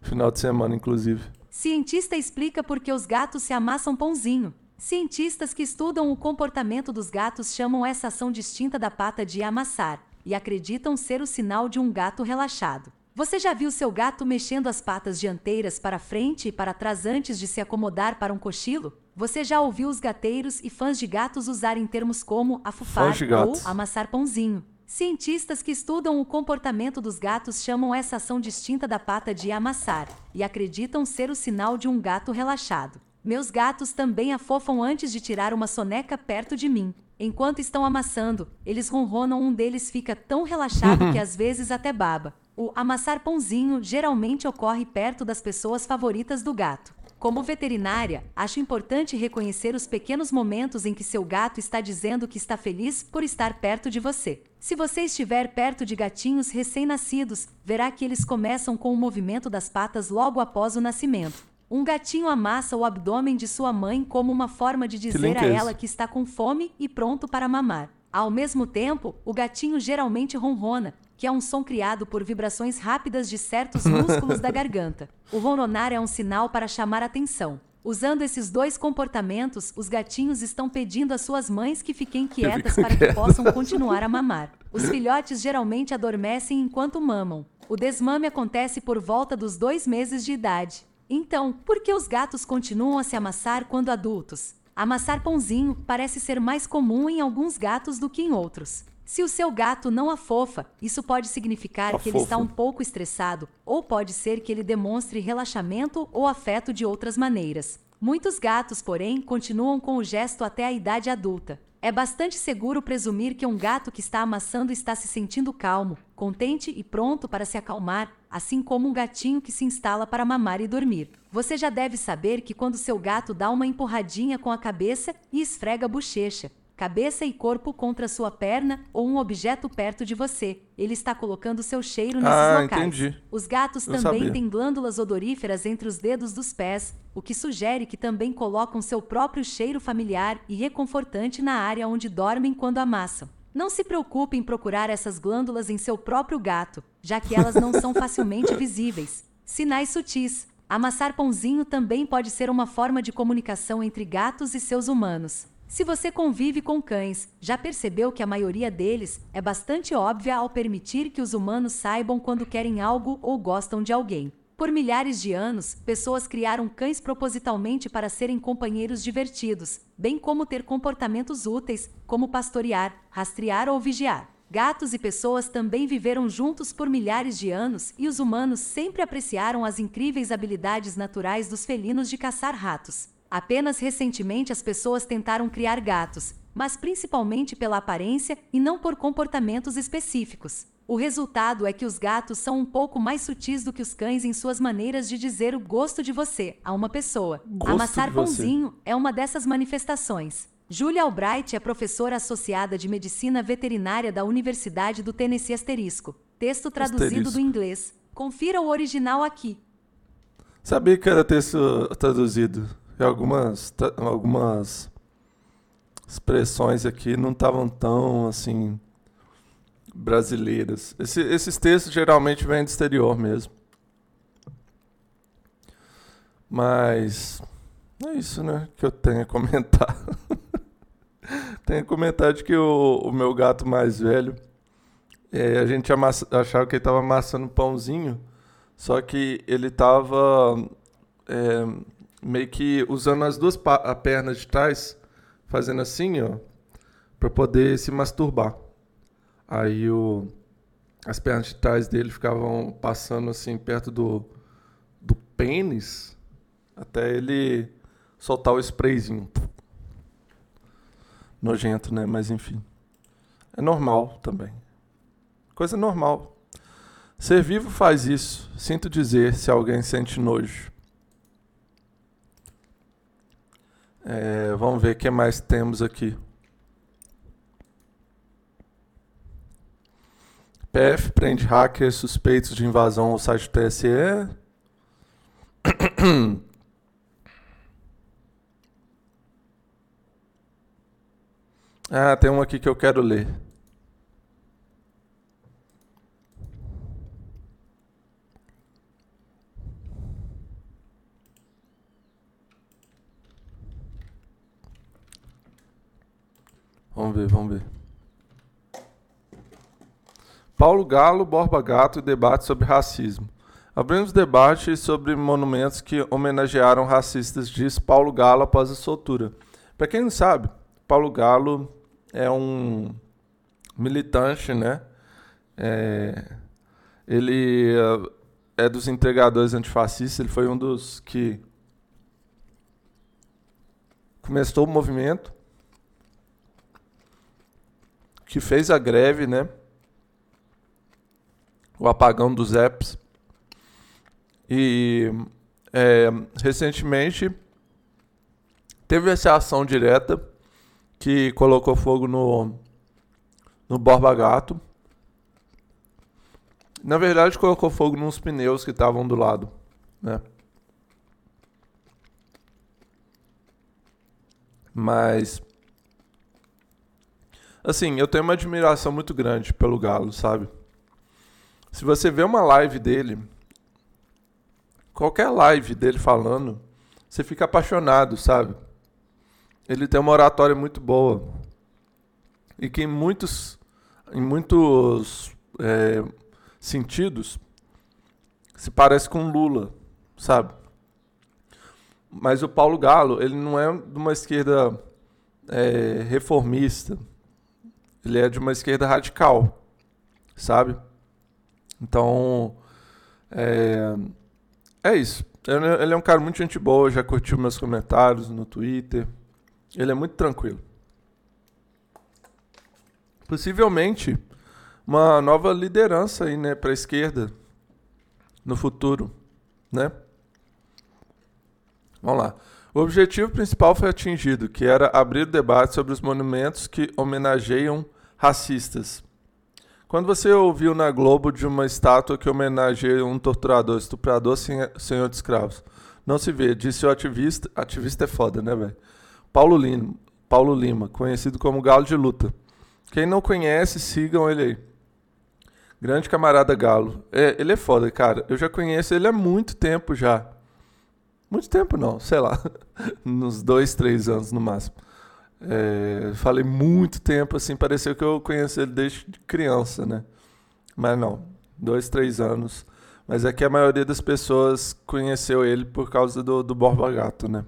final de semana, inclusive. Cientista explica por que os gatos se amassam pãozinho. Cientistas que estudam o comportamento dos gatos chamam essa ação distinta da pata de amassar e acreditam ser o sinal de um gato relaxado. Você já viu seu gato mexendo as patas dianteiras para frente e para trás antes de se acomodar para um cochilo? Você já ouviu os gateiros e fãs de gatos usarem termos como afufar ou amassar pãozinho? Cientistas que estudam o comportamento dos gatos chamam essa ação distinta da pata de amassar e acreditam ser o sinal de um gato relaxado. Meus gatos também afofam antes de tirar uma soneca perto de mim. Enquanto estão amassando, eles ronronam, um deles fica tão relaxado [laughs] que às vezes até baba. O amassar pãozinho geralmente ocorre perto das pessoas favoritas do gato. Como veterinária, acho importante reconhecer os pequenos momentos em que seu gato está dizendo que está feliz por estar perto de você. Se você estiver perto de gatinhos recém-nascidos, verá que eles começam com o movimento das patas logo após o nascimento. Um gatinho amassa o abdômen de sua mãe como uma forma de dizer a ela que está com fome e pronto para mamar. Ao mesmo tempo, o gatinho geralmente ronrona, que é um som criado por vibrações rápidas de certos [laughs] músculos da garganta. O ronronar é um sinal para chamar atenção. Usando esses dois comportamentos, os gatinhos estão pedindo às suas mães que fiquem quietas para que possam continuar a mamar. Os filhotes geralmente adormecem enquanto mamam. O desmame acontece por volta dos dois meses de idade. Então, por que os gatos continuam a se amassar quando adultos? Amassar pãozinho parece ser mais comum em alguns gatos do que em outros. Se o seu gato não afofa, isso pode significar que ele está um pouco estressado, ou pode ser que ele demonstre relaxamento ou afeto de outras maneiras. Muitos gatos, porém, continuam com o gesto até a idade adulta. É bastante seguro presumir que um gato que está amassando está se sentindo calmo, contente e pronto para se acalmar, assim como um gatinho que se instala para mamar e dormir. Você já deve saber que quando seu gato dá uma empurradinha com a cabeça e esfrega a bochecha, cabeça e corpo contra sua perna ou um objeto perto de você. Ele está colocando seu cheiro nesses ah, locais. Entendi. Os gatos Eu também sabia. têm glândulas odoríferas entre os dedos dos pés, o que sugere que também colocam seu próprio cheiro familiar e reconfortante na área onde dormem quando amassam. Não se preocupe em procurar essas glândulas em seu próprio gato, já que elas não são [laughs] facilmente visíveis. Sinais sutis. Amassar pãozinho também pode ser uma forma de comunicação entre gatos e seus humanos. Se você convive com cães, já percebeu que a maioria deles é bastante óbvia ao permitir que os humanos saibam quando querem algo ou gostam de alguém. Por milhares de anos, pessoas criaram cães propositalmente para serem companheiros divertidos, bem como ter comportamentos úteis, como pastorear, rastrear ou vigiar. Gatos e pessoas também viveram juntos por milhares de anos e os humanos sempre apreciaram as incríveis habilidades naturais dos felinos de caçar ratos. Apenas recentemente as pessoas tentaram criar gatos, mas principalmente pela aparência e não por comportamentos específicos. O resultado é que os gatos são um pouco mais sutis do que os cães em suas maneiras de dizer o gosto de você a uma pessoa. Gosto Amassar pãozinho é uma dessas manifestações. Julia Albright é professora associada de medicina veterinária da Universidade do Tennessee Asterisco. Texto traduzido Asterisco. do inglês. Confira o original aqui. Sabia que era texto traduzido. E algumas, algumas expressões aqui não estavam tão assim brasileiras. Esse- esses textos geralmente vêm do exterior mesmo. Mas é isso, né? Que eu tenho a comentar. [laughs] tenho a comentar de que o, o meu gato mais velho, eh, a gente amassa- achava que ele estava amassando pãozinho. Só que ele tava é, meio que usando as duas pernas de trás, fazendo assim, ó, para poder se masturbar. Aí o, as pernas de trás dele ficavam passando assim perto do, do pênis, até ele soltar o sprayzinho. Nojento, né? Mas enfim. É normal também. Coisa normal. Ser vivo faz isso. Sinto dizer se alguém sente nojo. É, vamos ver o que mais temos aqui. PF prende hackers suspeitos de invasão ao site do TSE. [coughs] Ah, tem um aqui que eu quero ler. Vamos ver, vamos ver. Paulo Galo, Borba Gato e debate sobre racismo. Abrimos debate sobre monumentos que homenagearam racistas, diz Paulo Galo após a soltura. Para quem não sabe, Paulo Galo é um militante, né? É, ele é, dos entregadores antifascistas, ele foi um dos que começou o movimento, que fez a greve, né? O apagão dos apps. E é, recentemente teve essa ação direta que colocou fogo no, no Borba Gato. Na verdade, colocou fogo nos pneus que estavam do lado, né? Mas assim, eu tenho uma admiração muito grande pelo Galo, sabe? Se você vê uma live dele, qualquer live dele falando, você fica apaixonado, sabe? Ele tem uma oratória muito boa. E que em muitos, em muitos é, sentidos se parece com Lula, sabe? Mas o Paulo Galo, ele não é de uma esquerda é, reformista. Ele é de uma esquerda radical, sabe? Então, é, é isso. Ele é- um cara muito gente boa, já curtiu meus comentários no Twitter. Ele é muito tranquilo. Possivelmente uma nova liderança aí, né, para a esquerda no futuro, né? Vamos lá. O objetivo principal foi atingido, que era abrir o debate sobre os monumentos que homenageiam racistas. Quando você ouviu na Globo de uma estátua que homenageia um torturador, estuprador, sen- senhor de escravos? Não se vê, disse o ativista. Ativista é foda, né, velho? Paulo Lima, Paulo Lima, conhecido como Galo de Luta. Quem não conhece, sigam ele aí. Grande camarada Galo. É, ele é foda, cara. Eu já conheço ele há muito tempo já. Muito tempo não, sei lá. [laughs] Uns dois, três anos no máximo. É, falei muito tempo, assim, pareceu que eu conheço ele desde criança, né? Mas não, dois, três anos. Mas é que a maioria das pessoas conheceu ele por causa do, do Borba Gato, né?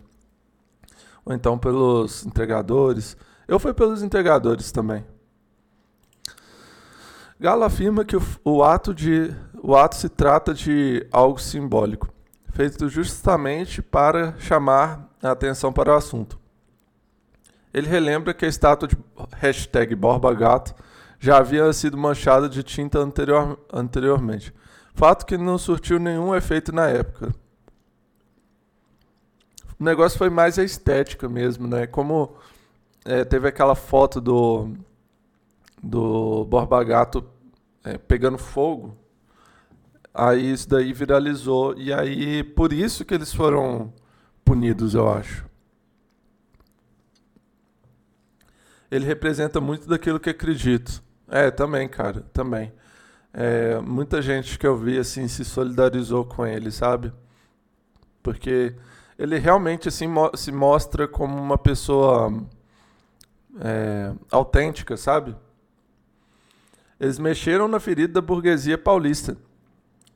Ou então pelos entregadores. Eu fui pelos entregadores também. Galo afirma que o, o, ato de, o ato se trata de algo simbólico, feito justamente para chamar a atenção para o assunto. Ele relembra que a estátua de hashtag Borba Gato já havia sido manchada de tinta anterior, anteriormente, fato que não surtiu nenhum efeito na época. O negócio foi mais a estética mesmo, né? Como é, teve aquela foto do do Borba Gato é, pegando fogo, aí isso daí viralizou e aí por isso que eles foram punidos, eu acho. Ele representa muito daquilo que acredito. É, também, cara, também. É, muita gente que eu vi assim se solidarizou com ele, sabe? Porque ele realmente assim mo se mostra como uma pessoa é, autêntica, sabe? Eles mexeram na ferida da burguesia paulista.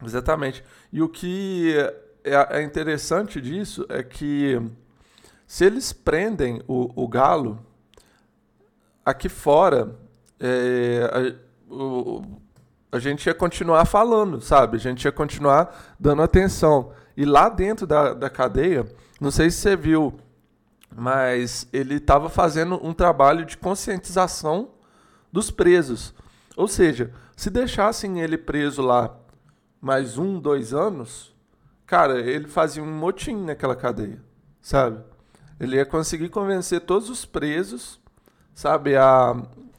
Exatamente. E o que é, é interessante disso é que se eles prendem o, o galo, aqui fora é, a, o, a gente ia continuar falando, sabe? A gente ia continuar dando atenção. E lá dentro da, da cadeia, não sei se você viu, mas ele estava fazendo um trabalho de conscientização dos presos. Ou seja, se deixassem ele preso lá mais um, dois anos, cara, ele fazia um motim naquela cadeia, sabe? Ele ia conseguir convencer todos os presos, sabe, a,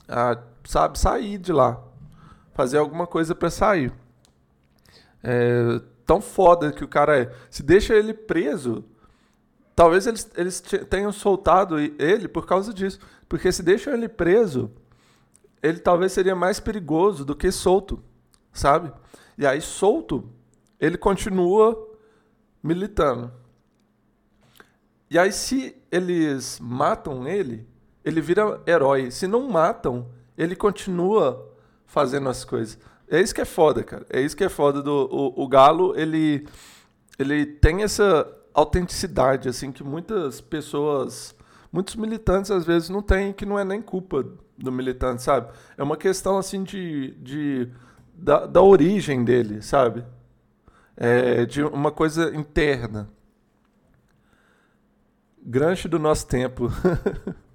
a sabe, sair de lá, fazer alguma coisa para sair. É, tão foda que o cara é. Se deixa ele preso, talvez eles, eles tenham soltado ele por causa disso. Porque se deixam ele preso, ele talvez seria mais perigoso do que solto, sabe? E aí, solto, ele continua militando. E aí, se eles matam ele, ele vira herói. Se não matam, ele continua fazendo as coisas. É isso que é foda, cara. É isso que é foda do o, o Galo, ele ele tem essa autenticidade assim que muitas pessoas, muitos militantes às vezes não têm, que não é nem culpa do militante, sabe? É uma questão assim de, de da, da origem dele, sabe? É, de uma coisa interna. Granche do nosso tempo. [laughs]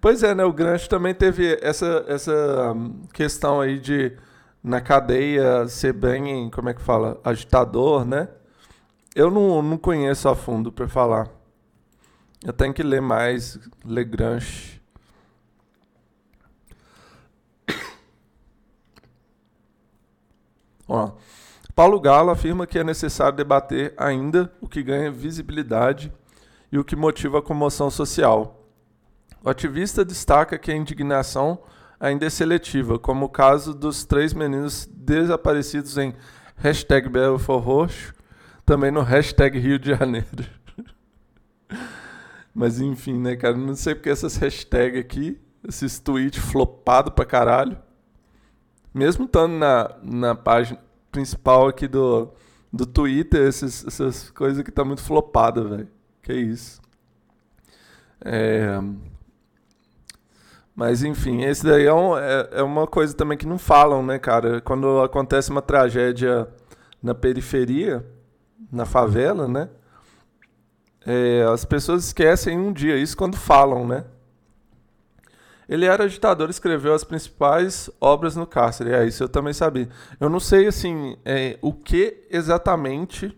pois é, né? O Granche também teve essa, essa hum, questão aí de na cadeia ser bem, como é que fala, agitador, né? Eu não, não conheço a fundo para falar. Eu tenho que ler mais, ler Granche. [coughs] Ó, Paulo Galo afirma que é necessário debater ainda o que ganha visibilidade e o que motiva a comoção social. O ativista destaca que a indignação ainda é seletiva, como o caso dos três meninos desaparecidos em hashtag Roxo, também no hashtag Rio de Janeiro. [laughs] Mas enfim, né, cara? Não sei porque essas hashtags aqui, esses tweets flopados pra caralho mesmo estando na, na página principal aqui do, do Twitter, esses, essas coisas que tá muito flopada, velho. Que isso. É... Mas enfim, esse daí é, um, é, é, uma coisa também que não falam, né, cara? Quando acontece uma tragédia na periferia, na favela, né? É, as pessoas esquecem um dia isso quando falam, né? Ele era agitador, escreveu as principais obras no cárcere. É isso eu também sabia. Eu não sei assim é, o que exatamente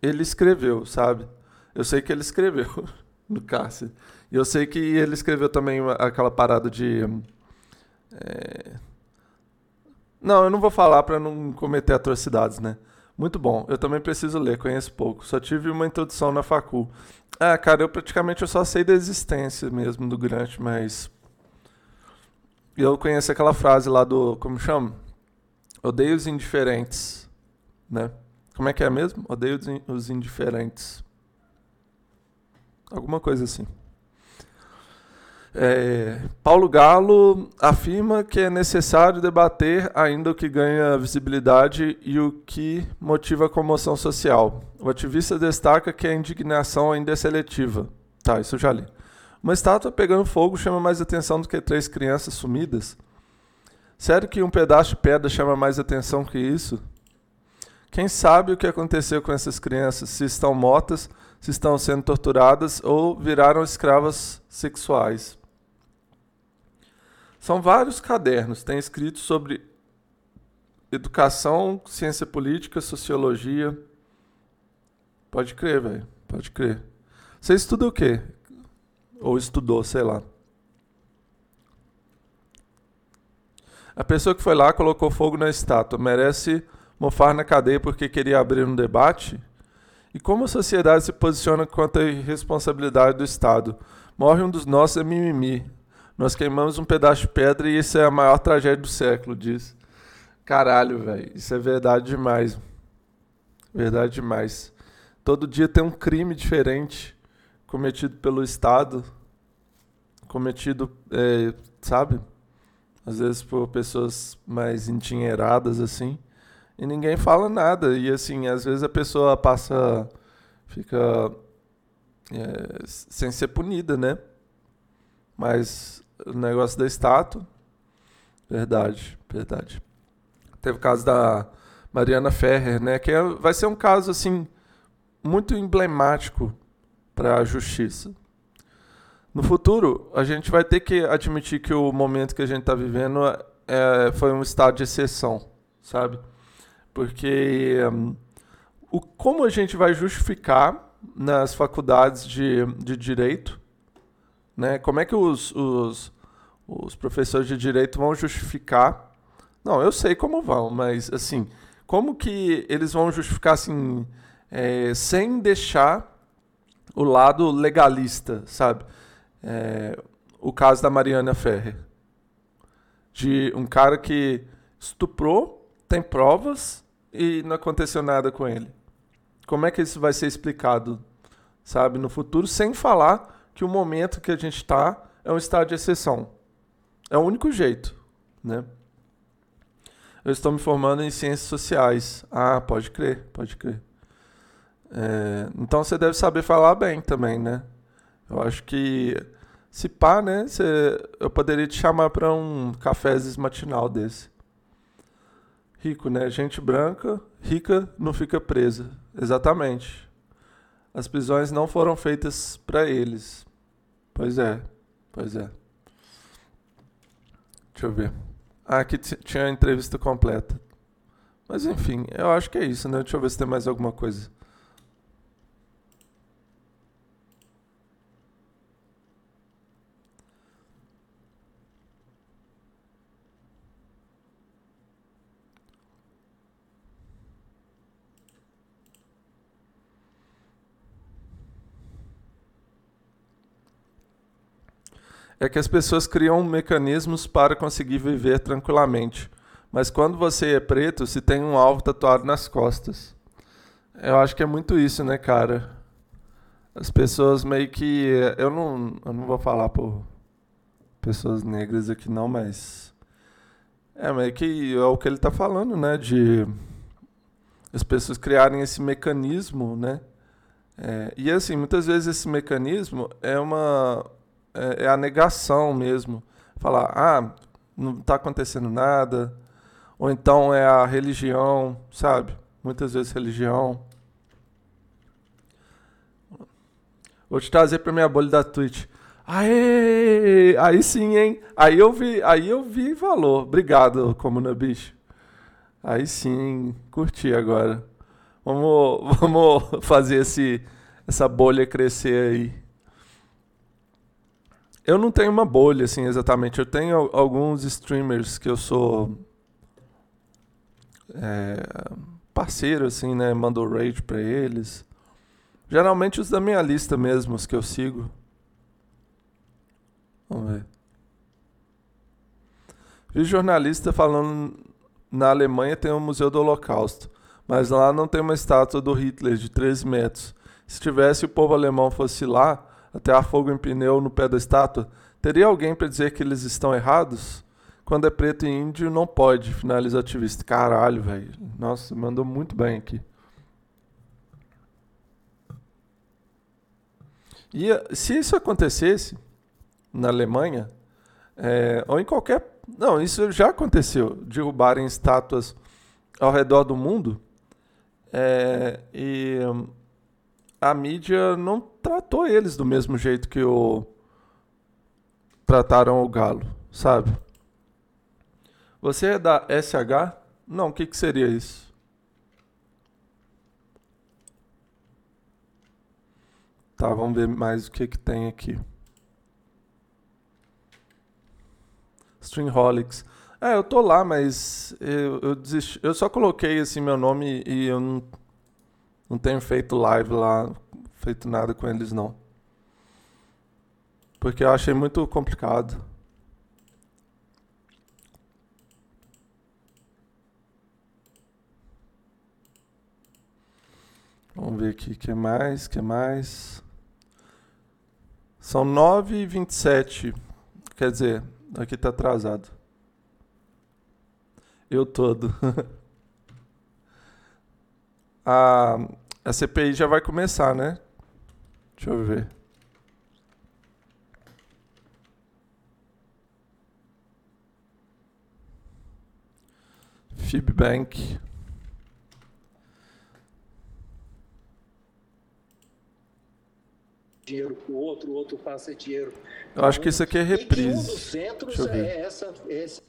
ele escreveu, sabe? Eu sei que ele escreveu [laughs] no cárcere. E eu sei que ele escreveu também aquela parada de. É... Não, eu não vou falar para não cometer atrocidades, né? Muito bom. Eu também preciso ler, conheço pouco. Só tive uma introdução na facul. Ah, cara, eu praticamente eu só sei da existência mesmo do Grant, mas eu conheço aquela frase lá do, como chama? Odeio os indiferentes, né? Como é que é mesmo? Odeio os indiferentes. Alguma coisa assim. É, Paulo Galo afirma que é necessário debater ainda o que ganha visibilidade e o que motiva a comoção social. O ativista destaca que a indignação ainda é seletiva. Tá, isso já li. Uma estátua pegando fogo chama mais atenção do que três crianças sumidas? Sério que um pedaço de pedra chama mais atenção que isso? Quem sabe o que aconteceu com essas crianças, se estão mortas, se estão sendo torturadas ou viraram escravas sexuais. São vários cadernos, tem escrito sobre educação, ciência política, sociologia. Pode crer, velho. Pode crer. Você estuda o quê? Ou estudou, sei lá. A pessoa que foi lá colocou fogo na estátua merece mofar na cadeia porque queria abrir um debate? E como a sociedade se posiciona quanto à irresponsabilidade do Estado? Morre um dos nossos é mimimi. Nós queimamos um pedaço de pedra e isso é a maior tragédia do século, diz. Caralho, velho. Isso é verdade demais. Verdade demais. Todo dia tem um crime diferente cometido pelo Estado. Cometido, é, sabe? Às vezes por pessoas mais endinheiradas, assim. E ninguém fala nada. E assim, às vezes a pessoa passa. Fica. É, sem ser punida, né? Mas o negócio da estátua. Verdade, verdade. Teve o caso da Mariana Ferrer, né? Que é, vai ser um caso assim muito emblemático para a justiça. No futuro, a gente vai ter que admitir que o momento que a gente está vivendo é, foi um estado de exceção, sabe? Porque um, o, como a gente vai justificar nas faculdades de, de direito né? Como é que os, os, os professores de direito vão justificar? Não, eu sei como vão, mas assim, como que eles vão justificar assim, é, sem deixar o lado legalista, sabe? É, o caso da Mariana Ferrer. De um cara que estuprou, tem provas e não aconteceu nada com ele. Como é que isso vai ser explicado, sabe, no futuro, sem falar que o momento que a gente está é um estado de exceção. É o único jeito, né? Eu estou me formando em ciências sociais. Ah, pode crer, pode crer. É, então você deve saber falar bem também, né? Eu acho que se pá, né? Você, eu poderia te chamar para um cafés matinal desse. Rico, né? Gente branca, rica não fica presa. Exatamente. As prisões não foram feitas para eles, Pois é, pois é. Deixa eu ver. Ah, aqui tinha a entrevista completa. Mas enfim, eu acho que é isso, né? Deixa eu ver se tem mais alguma coisa. É que as pessoas criam mecanismos para conseguir viver tranquilamente. Mas quando você é preto, se tem um alvo tatuado nas costas. Eu acho que é muito isso, né, cara? As pessoas meio que. Eu não, eu não vou falar por pessoas negras aqui, não, mas. É meio que é o que ele está falando, né? De as pessoas criarem esse mecanismo, né? É, e assim, muitas vezes esse mecanismo é uma, é, é a negação mesmo. Falar, ah, não está acontecendo nada. Ou então é a religião, sabe? Muitas vezes religião. Vou te trazer para minha bolha da Twitch. Aê! Aí sim, hein? Aí eu vi, aí eu vi valor. Obrigado, Comuna Bicho. Aí sim, curti agora. Vamos, [laughs] vamos fazer esse, essa bolha crescer aí. Eu não tenho uma bolha, assim, exatamente. Eu tenho alguns streamers que eu sou é, parceiro, assim, né? Mando raid pra eles. Geralmente os da minha lista mesmo, os que eu sigo. Vamos ver. Vi jornalista falando na Alemanha tem um museu do Holocausto, mas lá não tem uma estátua do Hitler de 13 metros. Se tivesse o povo alemão fosse lá, até a fogo em pneu no pé da estátua, Teria alguém para dizer que eles estão errados? Quando é preto e índio, não pode, finaliza ativista. Caralho, velho. Nossa, mandou muito bem aqui. E se isso acontecesse na Alemanha, é, ou em qualquer. Não, isso já aconteceu. Derrubarem estátuas ao redor do mundo. É, e a mídia não tratou eles do mesmo jeito que o trataram o galo, sabe? Você é da SH? Não, o que, que seria isso? Tá, vamos ver mais o que, que tem aqui. Stringholics. É, eu tô lá, mas eu, eu, desisti, eu só coloquei assim meu nome e eu não, não tenho feito live lá, feito nada com eles não. Porque eu achei muito complicado. Vamos ver aqui, que mais, que mais? São 9 e 27 Quer dizer, aqui está atrasado. Eu todo. [laughs] a, a CPI já vai começar, né? Deixa eu ver. Fibbank. dinheiro o outro, o outro passa dinheiro. Eu acho que isso aqui é reprise. um dos centros é essa, esse...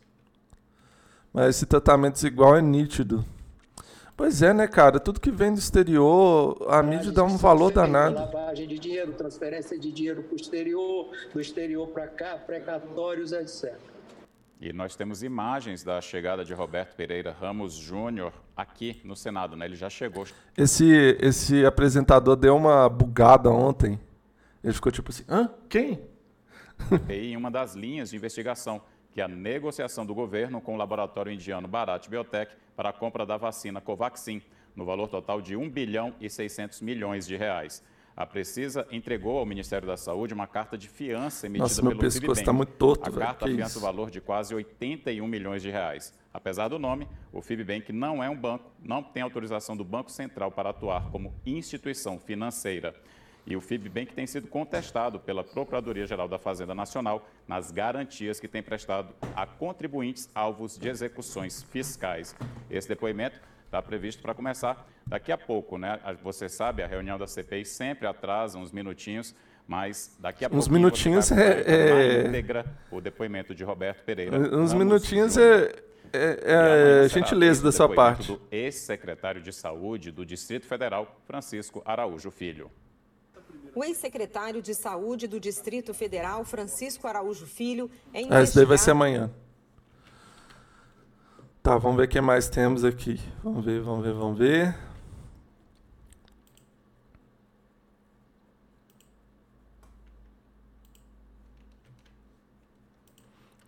Mas esse tratamento desigual é nítido. Pois é, né, cara? Tudo que vem do exterior, a mídia dá um valor danado. Lavagem de dinheiro, transferência de dinheiro para o exterior, do exterior para cá, precatórios, etc. E nós temos imagens da chegada de Roberto Pereira Ramos Júnior aqui no Senado, né? Ele já chegou. Esse, esse apresentador deu uma bugada ontem. Ele ficou tipo assim, hã? Quem? em uma das linhas de investigação, que é a negociação do governo com o laboratório indiano Bharat Biotech para a compra da vacina Covaxin, no valor total de 1 bilhão e 600 milhões de reais. A Precisa entregou ao Ministério da Saúde uma carta de fiança emitida Nossa, meu pelo pescoço está muito torto, A carta afiança o valor de quase 81 milhões de reais. Apesar do nome, o Fibbank não é um banco, não tem autorização do Banco Central para atuar como instituição financeira. E o FIBBank tem sido contestado pela Procuradoria-Geral da Fazenda Nacional nas garantias que tem prestado a contribuintes alvos de execuções fiscais. Esse depoimento está previsto para começar daqui a pouco, né? Você sabe, a reunião da CPI sempre atrasa uns minutinhos, mas daqui a pouco. Uns minutinhos é, é. íntegra o depoimento de Roberto Pereira. Uns minutinhos é. É, é gentileza da sua parte. do ex-secretário de Saúde do Distrito Federal, Francisco Araújo Filho. O ex-secretário de Saúde do Distrito Federal, Francisco Araújo Filho, é investigado... Ah, isso daí vai ser amanhã. Tá, vamos ver o que mais temos aqui. Vamos ver, vamos ver, vamos ver.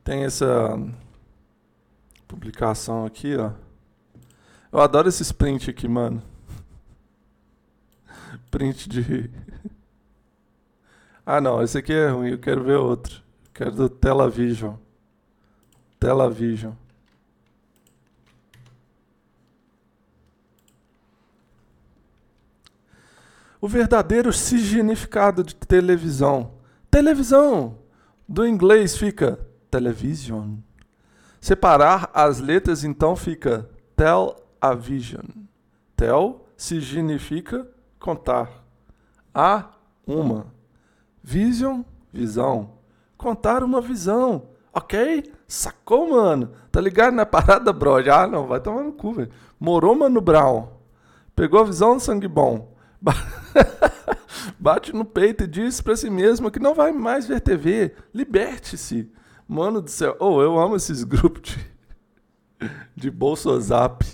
Tem essa publicação aqui, ó. Eu adoro esse print aqui, mano. [laughs] Print de ah, não, esse aqui é ruim, eu quero ver outro. Quero do Television. Television. O verdadeiro significado de televisão. Televisão! Do inglês fica television. Separar as letras então fica tel a vision. Tel significa contar. A uma Vision, visão. Contar uma visão. Ok? Sacou, mano? Tá ligado na parada, bro? Ah, não, vai tomar no cu, velho. Morou, mano, Brown. Pegou a visão do sangue bom. [laughs] Bate no peito e diz pra si mesmo que não vai mais ver TV. Liberte-se. Mano do céu. Oh, eu amo esses grupos de, [laughs] de Bolsozap.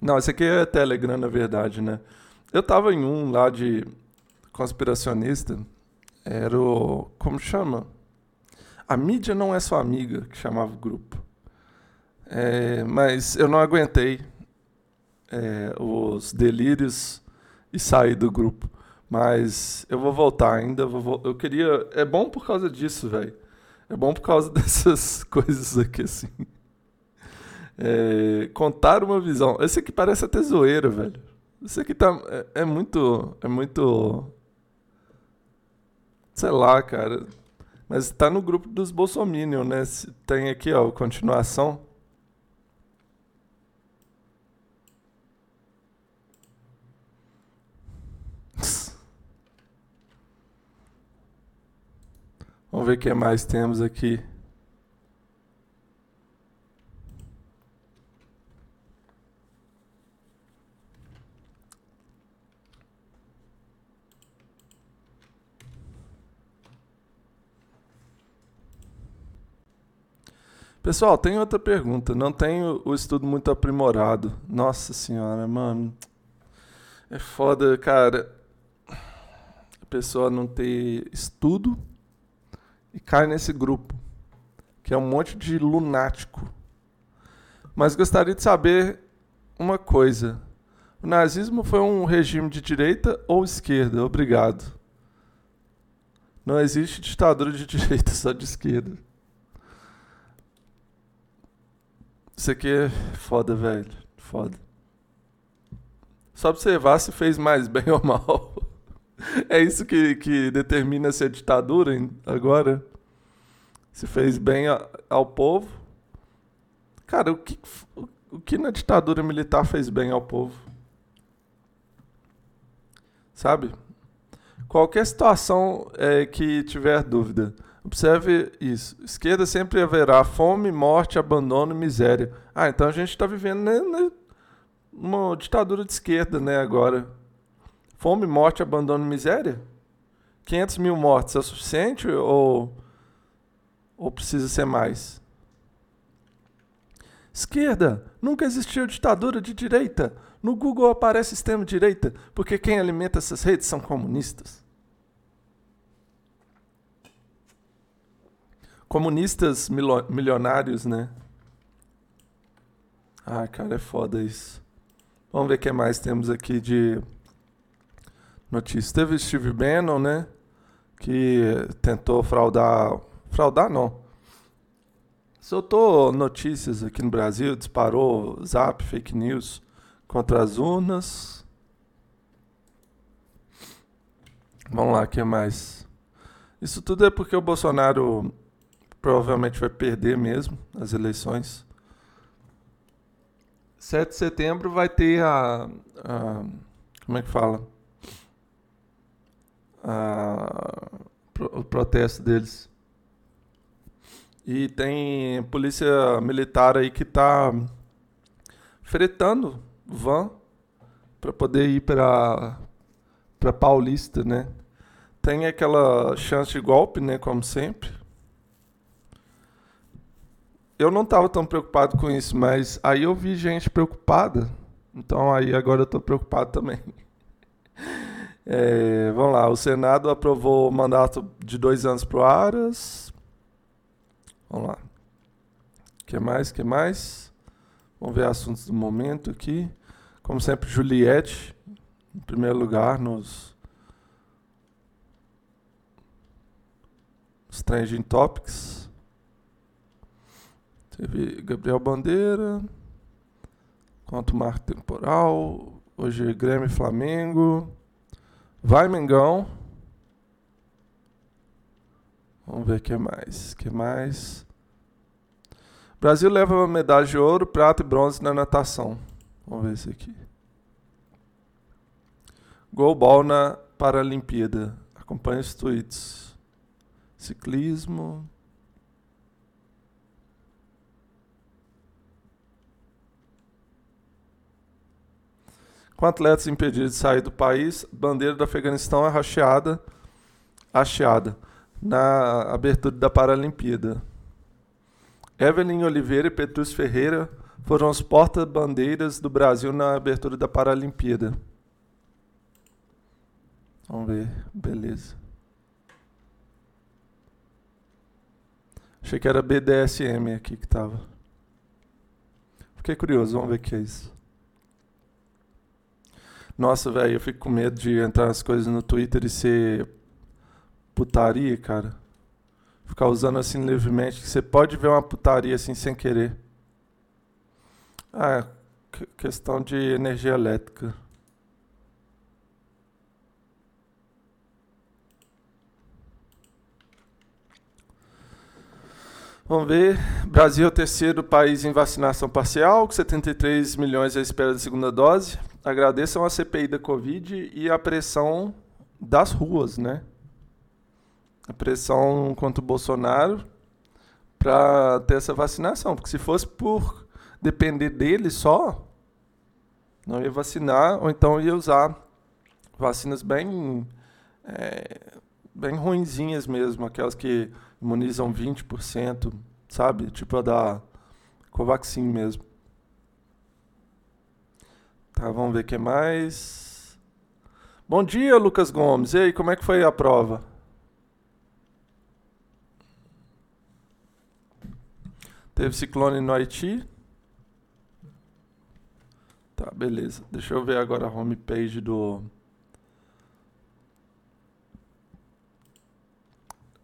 Não, esse aqui é Telegram, na verdade, né? Eu tava em um lá de conspiracionista era o. Como chama? A mídia não é sua amiga, que chamava o grupo. É, mas eu não aguentei é, os delírios e saí do grupo. Mas eu vou voltar ainda. Vou, eu queria. É bom por causa disso, velho. É bom por causa [laughs] dessas coisas aqui, assim. É, contar uma visão. Esse aqui parece até zoeira, velho. Esse aqui tá. É, é muito. É muito. Sei lá, cara. Mas tá no grupo dos Bolsominion, né? Tem aqui, ó, continuação. Vamos ver o que mais temos aqui. Pessoal, tem outra pergunta. Não tenho o estudo muito aprimorado. Nossa senhora, mano. É foda, cara. A pessoa não ter estudo e cai nesse grupo, que é um monte de lunático. Mas gostaria de saber uma coisa. O nazismo foi um regime de direita ou esquerda? Obrigado. Não existe ditadura de [laughs] direita, só de esquerda. Isso aqui é foda, velho. Foda. Só observar se fez mais bem [laughs] ou mal. É isso que, que determina se é ditadura agora? Se fez bem ao povo? Cara, o que, o que na ditadura militar fez bem ao povo? Sabe? Qualquer situação é, que tiver dúvida, Observe isso. Esquerda sempre haverá fome, morte, abandono e miséria. Ah, então a gente está vivendo né, né, uma ditadura de esquerda, né, agora. Fome, morte, abandono e miséria? 500 mil mortes é o suficiente ou, ou precisa ser mais? Esquerda, nunca existiu ditadura de direita. No Google aparece extremo-direita, porque quem alimenta essas redes são comunistas. Comunistas milionários, né? Ah, cara, é foda isso. Vamos ver o que mais temos aqui de notícias. Teve Steve Bannon, né? Que tentou fraudar. Fraudar não. Soltou notícias aqui no Brasil, disparou zap, fake news contra as urnas. Vamos lá, o que mais? Isso tudo é porque o Bolsonaro provavelmente vai perder mesmo as eleições. 7 de setembro vai ter a, a como é que fala? A, o protesto deles. E tem polícia militar aí que está fretando van para poder ir para para Paulista, né? Tem aquela chance de golpe, né, como sempre eu não estava tão preocupado com isso, mas aí eu vi gente preocupada. Então aí agora eu estou preocupado também. [laughs] É, vamos lá, o Senado aprovou o mandato de dois anos para o Aras. Vamos lá. Que mais? que mais? Vamos ver assuntos do momento aqui. Como sempre, Juliette, em primeiro lugar nos, nos Topics. Teve Gabriel Bandeira, quanto marco temporal. Hoje Grêmio e Flamengo. Vai Mengão. Vamos ver o que mais. que mais? Brasil leva medalha de ouro, prata e bronze na natação. Vamos ver esse aqui. Golbol na Paralimpíada. Acompanhe os tweets. Ciclismo. Com atletas impedidos de sair do país, bandeira do Afeganistão é racheada, hasteada na abertura da Paralimpíada. Evelyn Oliveira e Petrus Ferreira foram os porta-bandeiras do Brasil na abertura da Paralimpíada. Vamos ver, beleza. Achei que era BDSM aqui que tava. Fiquei curioso, vamos ver o que é isso. Nossa, velho, eu fico com medo de entrar nas coisas no Twitter e ser putaria, cara. Ficar usando assim livremente. Você pode ver uma putaria assim sem querer. Ah, questão de energia elétrica. Vamos ver. Brasil é o terceiro país em vacinação parcial, com 73 milhões à espera da segunda dose. Agradeçam a CPI da Covid e a pressão das ruas, né? A pressão contra o Bolsonaro para ter essa vacinação. Porque se fosse por depender dele só, não ia vacinar, ou então ia usar vacinas bem, é, bem ruinzinhas mesmo, aquelas que imunizam 20%, sabe? Tipo a da Covaxin mesmo. Tá, vamos ver o que mais. Bom dia, Lucas Gomes. E aí, como é que foi a prova? Teve ciclone no Haiti. Tá, beleza. Deixa eu ver agora a homepage do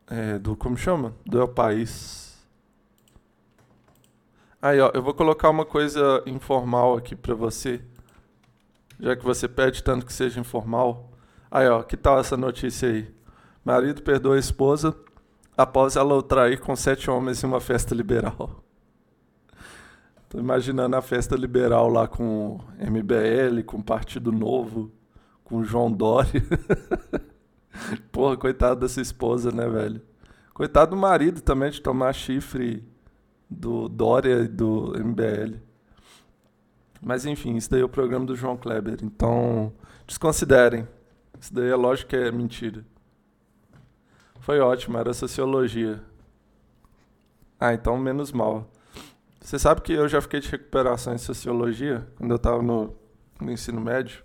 É, do. Como chama? Do El País. Aí, ó, eu vou colocar uma coisa informal aqui pra você. Já que você pede tanto que seja informal. Aí, ó, que tal essa notícia aí? Marido perdoa a esposa após ela o trair com sete homens em uma festa liberal. [laughs] Tô imaginando a festa liberal lá com MBL, com Partido Novo, com João Dória. [laughs] Porra, coitado dessa esposa, né, velho? Coitado do marido também de tomar chifre do Dória e do MBL. Mas enfim, isso daí é o programa do João Kleber. Então, desconsiderem. Isso daí é lógico que é mentira. Foi ótimo, era sociologia. Ah, então menos mal. Você sabe que eu já fiquei de recuperação em sociologia quando eu estava no, no ensino médio?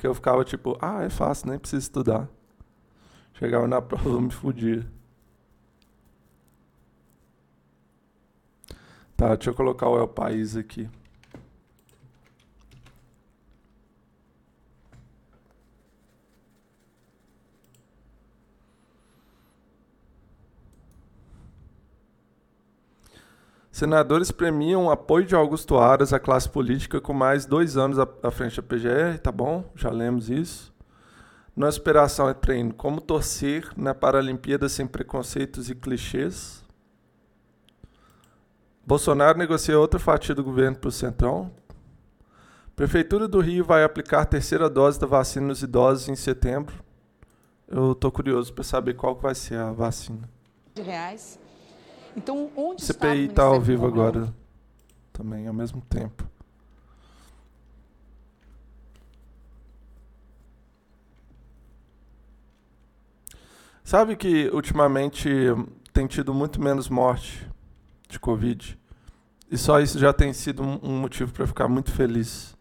que eu ficava tipo, ah, é fácil, nem preciso estudar. Chegava na [laughs] prova, eu me fudia. Tá, deixa eu colocar o El País aqui. Senadores premiam apoio de Augusto Aras à classe política com mais dois anos à frente da PGR, tá bom? Já lemos isso. Nossa operação é treino como torcer na Paralimpíada sem preconceitos e clichês. Bolsonaro negocia outra fatia do governo para o Centrão. Prefeitura do Rio vai aplicar terceira dose da vacina nos idosos em setembro. Eu estou curioso para saber qual vai ser a vacina. De reais então, onde CPI está ao vivo agora também, ao mesmo tempo. Sabe que ultimamente tem tido muito menos morte de Covid? E só isso já tem sido um, motivo para ficar muito feliz.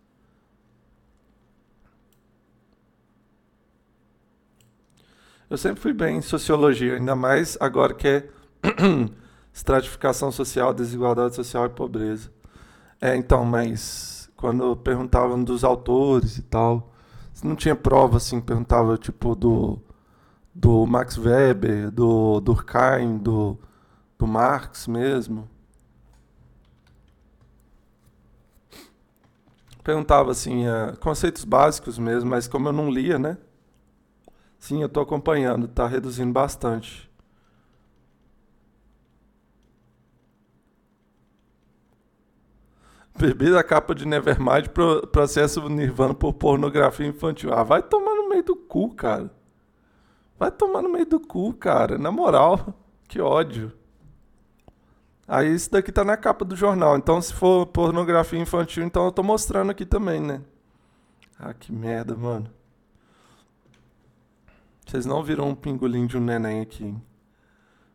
Eu sempre fui bem em sociologia, ainda mais agora que é [clears throat] estratificação social, desigualdade social e pobreza. É, então, mas quando perguntavam dos autores e tal, não tinha prova assim, perguntava tipo do do Max Weber, do Durkheim, do do Marx mesmo. Perguntava assim, uh, conceitos básicos mesmo, mas como eu não lia, né? Sim, eu estou acompanhando, está reduzindo bastante. Bebê da capa de Nevermind pro, processo Nirvana por pornografia infantil. Ah, vai tomar no meio do cu, cara. Vai tomar no meio do cu, cara. Na moral, que ódio. Aí isso daqui tá na capa do jornal. Então, se for pornografia infantil, então eu tô mostrando aqui também, né? Ah, que merda, mano. Vocês não viram um pingolim de um neném aqui, hein?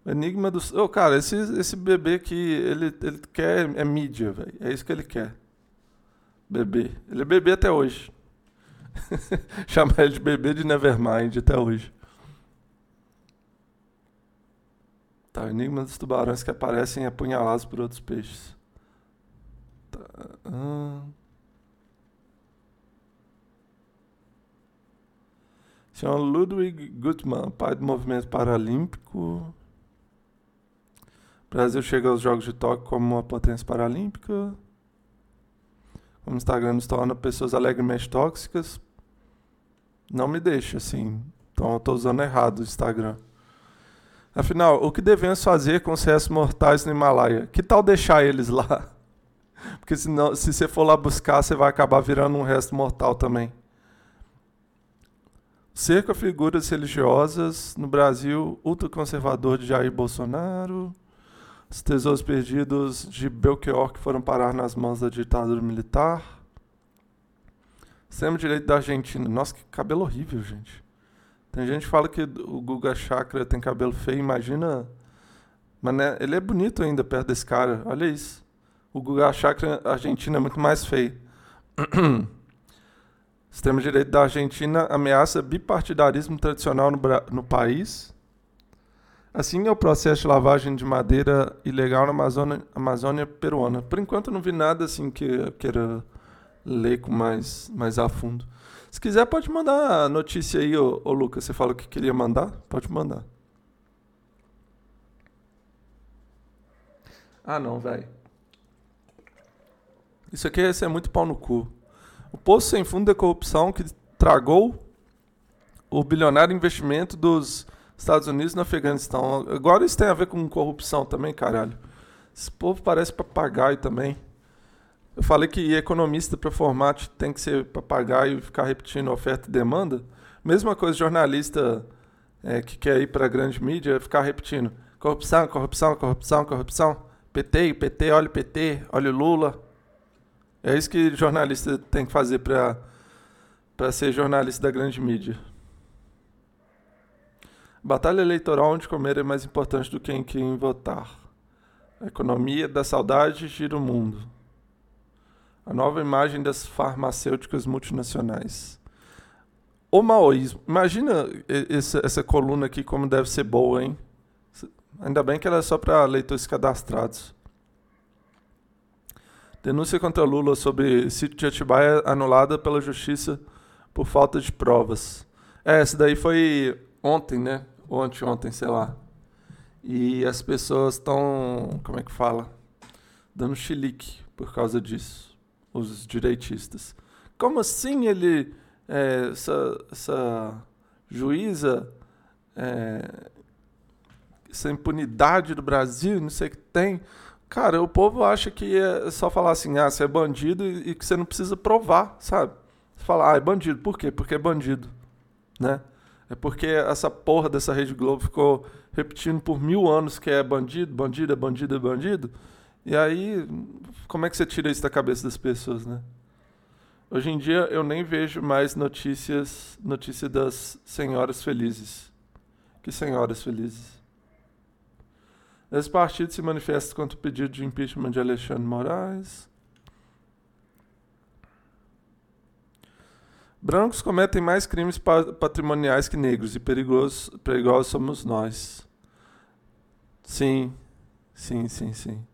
Enigma do. Oh, cara, esse, esse bebê que ele, ele quer é mídia, velho. É isso que ele quer. Bebê. Ele é bebê até hoje. [laughs] Chama ele de bebê de Nevermind até hoje. Tá, enigma dos tubarões que aparecem apunhalados por outros peixes. Tá. Ah. Senhor Ludwig Gutmann, pai do movimento paralímpico. Brasil chega aos Jogos de Tóquio como uma potência paralímpica. O Instagram nos torna pessoas alegremente tóxicas. Não me deixa assim. Então eu estou usando errado o Instagram. Afinal, o que devemos fazer com os restos mortais no Himalaia? Que tal deixar eles lá? [laughs] Porque senão, se você for lá buscar, você vai acabar virando um resto mortal também. Cerco a figuras religiosas no Brasil, ultraconservador de Jair Bolsonaro. Os tesouros perdidos de Belchior que foram parar nas mãos da ditadura militar. Extremo-direito da Argentina. Nossa, que cabelo horrível, gente. Tem gente que fala que o Guga Chakra tem cabelo feio, imagina. Mas né, ele é bonito ainda perto desse cara. Olha isso. O Guga Chakra argentino é muito mais feio. [clears throat] Sistema de direito da Argentina ameaça bipartidarismo tradicional no, no país. Assim é o processo de lavagem de madeira ilegal na Amazônia, Amazônia peruana. Por enquanto não vi nada assim que eu queira ler com mais, mais a fundo. Se quiser, pode mandar a notícia aí, ô, ô Lucas. Você falou que queria mandar? Pode mandar. Ah, não, velho. Isso aqui é, é muito pau no cu. O Poço Sem Fundo da Corrupção que tragou o bilionário investimento dos Estados Unidos no Afeganistão. Agora isso tem a ver com corrupção também, caralho. Esse povo parece papagaio também. Eu falei que economista para formato tem que ser papagaio e ficar repetindo oferta e demanda. Mesma coisa, jornalista é, que quer ir para a grande mídia, ficar repetindo corrupção, corrupção, corrupção, corrupção. PT, PT, olha o PT, olha o Lula. É isso que jornalista tem que fazer para ser jornalista da grande mídia. Batalha eleitoral onde comer é mais importante do que em quem votar. A economia da saudade gira o mundo. A nova imagem das farmacêuticas multinacionais. O maoísmo. Imagina essa, essa coluna aqui como deve ser boa, hein? Ainda bem que ela é só para leitores cadastrados. Denúncia contra Lula sobre sítio de Atibaia anulada pela justiça por falta de provas. É, essa daí foi ontem, né? Ou anteontem, sei lá. E as pessoas estão, como é que fala? Dando chilique por causa disso. Os direitistas. Como assim ele, é, essa, essa juíza, é, essa impunidade do Brasil, não sei o que tem Cara, o povo acha que é só falar assim, ah, você é bandido e, que você não precisa provar, sabe? Você fala, ah, é bandido. Por quê? Porque é bandido, né? É porque essa porra dessa Rede Globo ficou repetindo por mil anos que é bandido, bandido, é bandido, é bandido. E aí, como é que você tira isso da cabeça das pessoas, né? Hoje em dia eu nem vejo mais notícias, notícia das senhoras felizes. Que senhoras felizes? Esse partido se manifesta contra o pedido de impeachment de Alexandre Moraes. Brancos cometem mais crimes patrimoniais que negros e perigosos, perigosos somos nós. Sim, sim, sim, sim.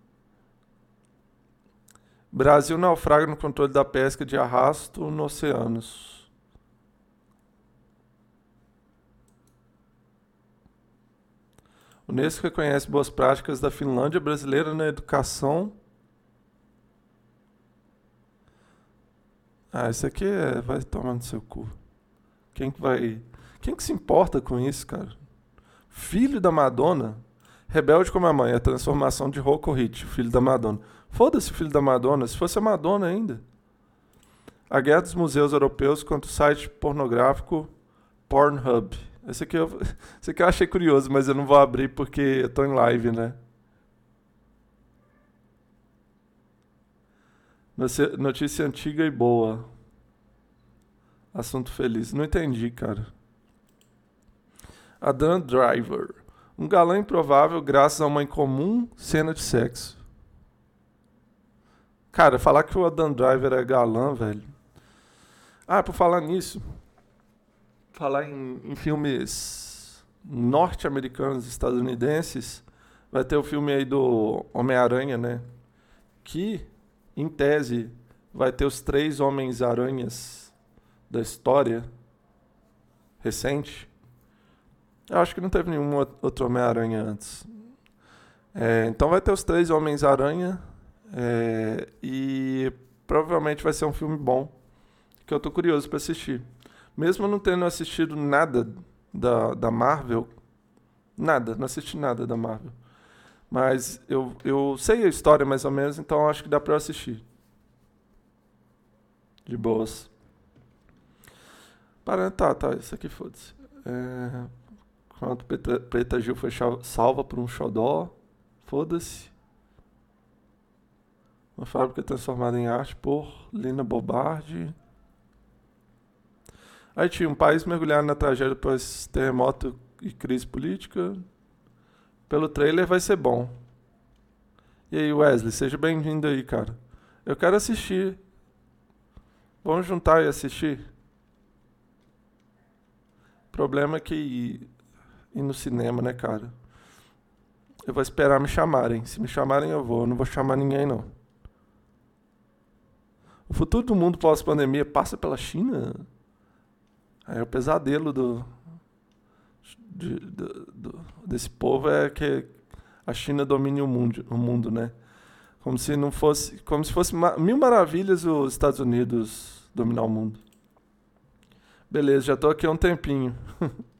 Brasil naufraga no controle da pesca de arrasto no oceanos. Unesco reconhece boas práticas da Finlândia brasileira na educação. Ah, isso aqui é, vai tomar no seu cu. Quem que vai. Quem que se importa com isso, cara? Filho da Madonna, rebelde como a mãe, a transformação de Rocco Hit, filho da Madonna. Foda-se, filho da Madonna, se fosse a Madonna ainda. A guerra dos museus europeus contra o site pornográfico Pornhub. Esse aqui, eu, [laughs] esse aqui eu achei curioso, mas eu não vou abrir porque eu tô em live, né? Notícia antiga e boa. Assunto feliz. Não entendi, cara. Adam Driver. Um galã improvável graças a uma incomum cena de sexo. Cara, falar que o Adam Driver é galã, velho. Ah, por falar nisso, falar em, em filmes norte-americanos, estadunidenses, vai ter o filme aí do Homem-Aranha, né? Que, em tese, vai ter os três Homens-Aranhas da história. recente. Eu acho que não teve nenhum outro Homem-Aranha antes. É, então vai ter os três Homens-Aranha. É, e provavelmente vai ser um filme bom. Que eu tô curioso para assistir. Mesmo não tendo assistido nada da, da Marvel. Nada, não assisti nada da Marvel. Mas eu, eu sei a história mais ou menos, então acho que dá eu assistir. De boas. Para, tá, tá, isso aqui foda-se. É, quando Preta, Preta Gil foi salva por um xodó, foda-se. Uma fábrica transformada em arte por Lina Bobardi. Aí tinha um país mergulhado na tragédia após terremoto e crise política. Pelo trailer vai ser bom. E aí, Wesley, seja bem-vindo aí, cara. Eu quero assistir. Vamos juntar e assistir? Problema é que ir, ir no cinema, né, cara? Eu vou esperar me chamarem. Se me chamarem, eu vou. Eu não vou chamar ninguém, não. O futuro do mundo pós-pandemia passa pela China? É o pesadelo do, de, do, desse povo é que a China domine o mundo, o mundo, né? Como se não fosse, como se fosse mil maravilhas os Estados Unidos dominar o mundo. Beleza, já estou aqui há um tempinho. [laughs]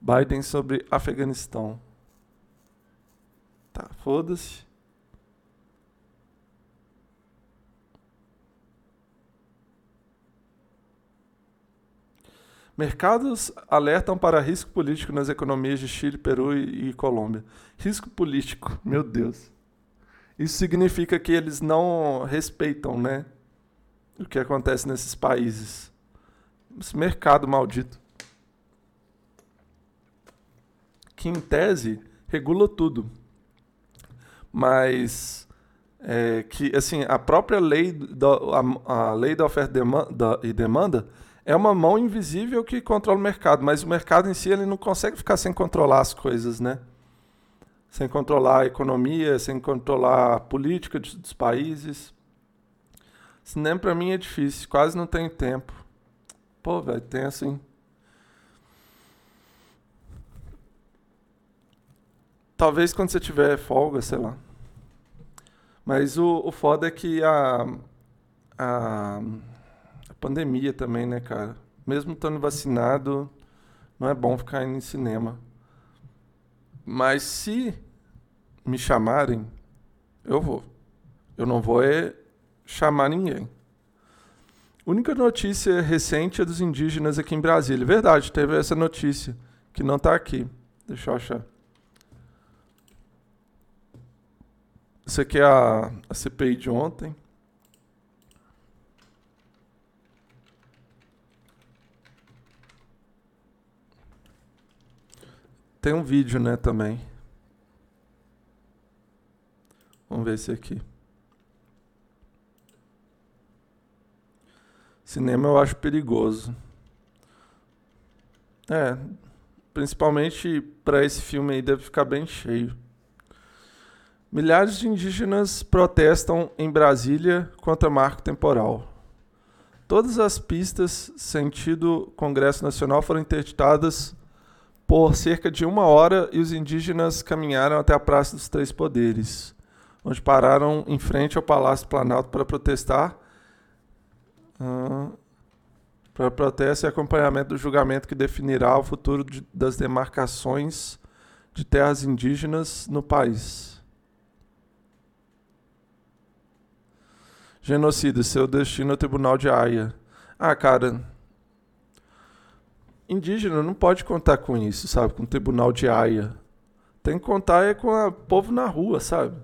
Biden sobre Afeganistão. Tá, foda-se. Mercados alertam para risco político nas economias de Chile, Peru e, e Colômbia. Risco político, meu Deus. Isso significa que eles não respeitam, né? O que acontece nesses países. Esse mercado maldito. Que em tese regula tudo. Mas é, que assim, a própria lei a, a lei da oferta e demanda é uma mão invisível que controla o mercado, mas o mercado em si ele não consegue ficar sem controlar as coisas, né? Sem controlar a economia, sem controlar a política dos países. Cinema para mim é difícil, quase não tenho tempo. Pô, velho, tem assim. Talvez quando você tiver folga, sei lá. Mas o, o foda é que a, a pandemia também, né, cara? Mesmo estando vacinado, não é bom ficar indo em cinema. Mas se me chamarem, eu vou. Eu não vou é chamar ninguém. Única notícia recente é dos indígenas aqui em Brasília. Verdade, teve essa notícia que não está aqui. Deixa eu achar. Isso aqui é a, a CPI de ontem. Tem um vídeo, né, também. Vamos ver esse aqui. Cinema eu acho perigoso. É, principalmente para esse filme aí deve ficar bem cheio. Milhares de indígenas protestam em Brasília contra marco temporal. Todas as pistas sentido Congresso Nacional foram interditadas por cerca de uma hora e os indígenas caminharam até a Praça dos Três Poderes, onde pararam em frente ao Palácio Planalto para protestar. Uh, para protesto e acompanhamento do julgamento que definirá o futuro de, das demarcações de terras indígenas no país. Genocídio, seu destino ao Tribunal de Haia. Ah, cara, indígena não pode contar com isso, sabe? Com o tribunal de Haia. Tem que contar é com o povo na rua, sabe?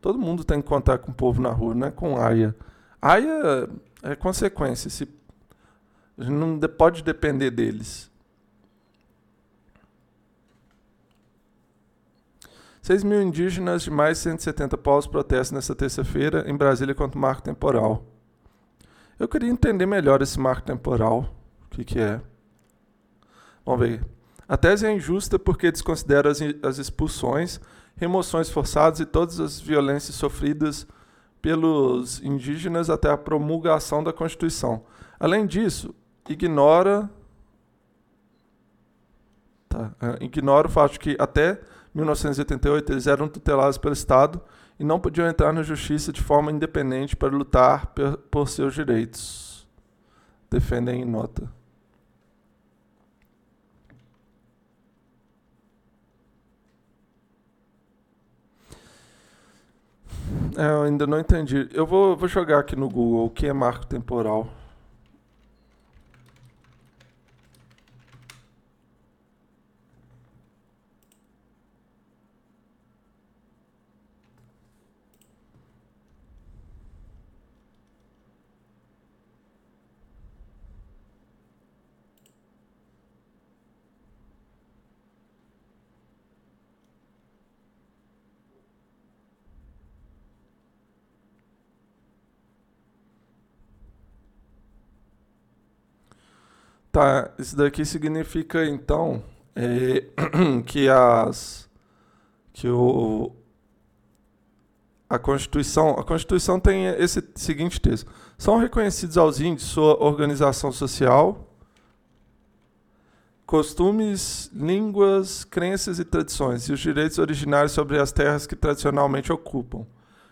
Todo mundo tem que contar com o povo na rua, não é com Haia. Haia é consequência. Se, a gente não pode depender deles. 6 mil indígenas de mais de 170 povos protestam nesta terça-feira em Brasília contra o marco temporal. Eu queria entender melhor esse marco temporal. O que, que é? Vamos ver. A tese é injusta porque desconsidera as, as expulsões, remoções forçadas e todas as violências sofridas pelos indígenas até a promulgação da Constituição. Além disso, ignora tá, é, ignora o fato de que até 1988 eles eram tutelados pelo Estado e não podiam entrar na justiça de forma independente para lutar por, por seus direitos. Defendem em nota. É, eu ainda não entendi. Eu vou, vou jogar aqui no Google o que é marco temporal. Tá, isso daqui significa então é, [clears throat] que as que o a Constituição, a Constituição tem esse seguinte texto: são reconhecidos aos índios sua organização social, costumes, línguas, crenças e tradições e os direitos originários sobre as terras que tradicionalmente ocupam,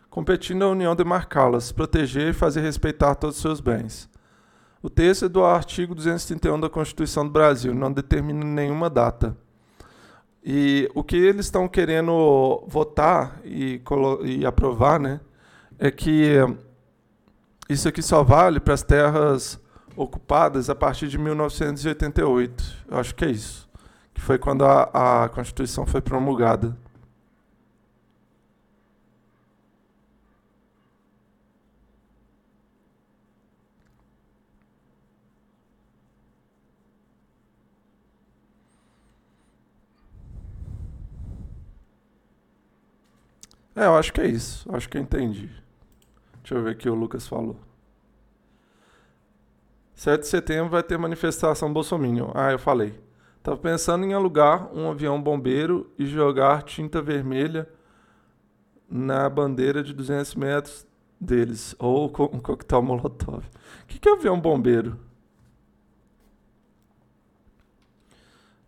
competindo a União demarcá-las, proteger e fazer respeitar todos os seus bens. O texto é do artigo 231 da Constituição do Brasil, não determina nenhuma data. E o que eles estão querendo votar e, e aprovar, né, é que isso aqui só vale para as terras ocupadas a partir de 1988. Eu acho que é isso. Que foi quando a, a Constituição foi promulgada. É, eu acho que é isso. Acho que eu entendi. Deixa eu ver o que o Lucas falou. 7 de setembro vai ter manifestação Bolsonaro. Ah, eu falei. Tava pensando em alugar um avião bombeiro e jogar tinta vermelha na bandeira de 200 metros deles. Ou um coquetel molotov. O que, que é avião bombeiro?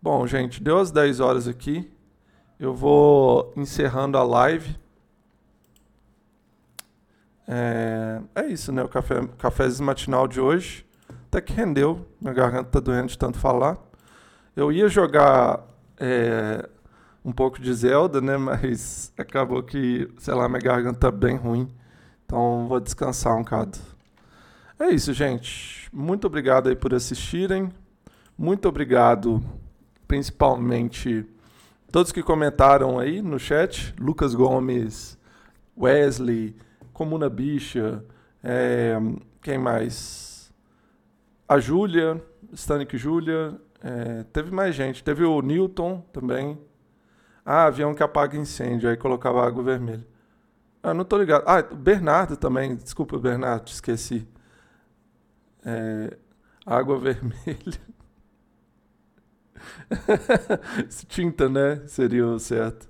Bom, gente, deu as 10 horas aqui. Eu vou encerrando a live. É, é isso, né? O café, cafezinho matinal de hoje. Até que rendeu. Minha garganta tá doendo de tanto falar. Eu ia jogar é, um pouco de Zelda, né? [laughs] Mas acabou que, sei lá, minha garganta tá bem ruim. Então vou descansar um bocado. É isso, gente. Muito obrigado aí por assistirem. Muito obrigado, principalmente, todos que comentaram aí no chat. Lucas Gomes, Wesley, Comuna Bicha, é, quem mais? A Júlia, Stanik Júlia, é, teve mais gente. Teve o Newton também. Ah, avião que apaga incêndio, aí colocava água vermelha. Ah, não tô ligado. Ah, Bernardo também, desculpa, Bernardo, esqueci. É, água [laughs] vermelha. Tinta, né? Seria o certo.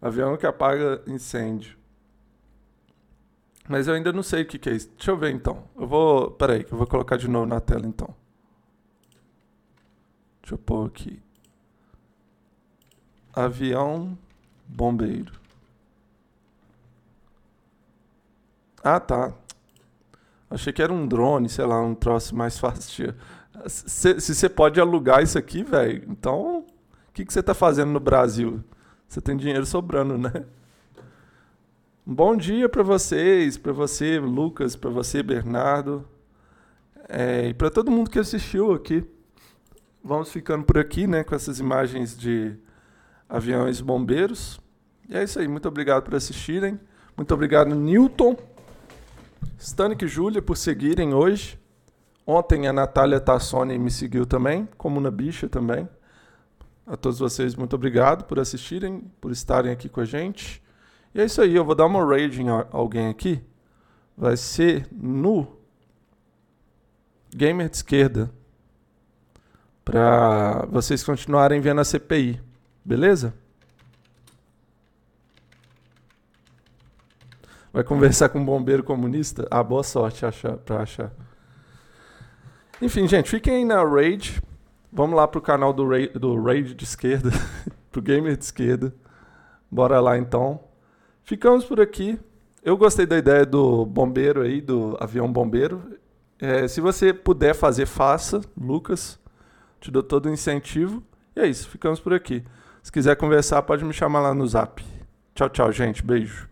Avião que apaga incêndio. Mas eu ainda não sei o que, que é isso. Deixa eu ver então. Eu vou. Peraí, que eu vou colocar de novo na tela então. Deixa eu pôr aqui. Avião bombeiro. Ah, tá. Achei que era um drone, sei lá, um troço mais fácil. Se, você pode alugar isso aqui, velho, então o que, que você tá fazendo no Brasil? Você tem dinheiro sobrando, né? Um bom dia para vocês, para você, Lucas, para você, Bernardo, é, e para todo mundo que assistiu aqui. Vamos ficando por aqui, né, com essas imagens de aviões bombeiros. E é isso aí. Muito obrigado por assistirem. Muito obrigado, Newton, Stanik e Júlia, por seguirem hoje. Ontem a Natália Tassoni me seguiu também, como na Bicha também. A todos vocês, muito obrigado por assistirem, por estarem aqui com a gente. E é isso aí, eu vou dar uma raid em alguém aqui. Vai ser no Gamer de Esquerda. Para vocês continuarem vendo a CPI. Beleza? Vai conversar com um bombeiro comunista? Ah, boa sorte achar, pra achar. Enfim, gente, fiquem aí na Raid. Vamos lá pro canal do Raid, do Raid de esquerda, [laughs] pro Gamer de esquerda. Bora lá então. Ficamos por aqui. Eu gostei da ideia do bombeiro aí, do avião bombeiro. É, se você puder fazer, faça, Lucas. Te dou todo o incentivo. E é isso, ficamos por aqui. Se quiser conversar, pode me chamar lá no zap. Tchau, tchau, gente. Beijo.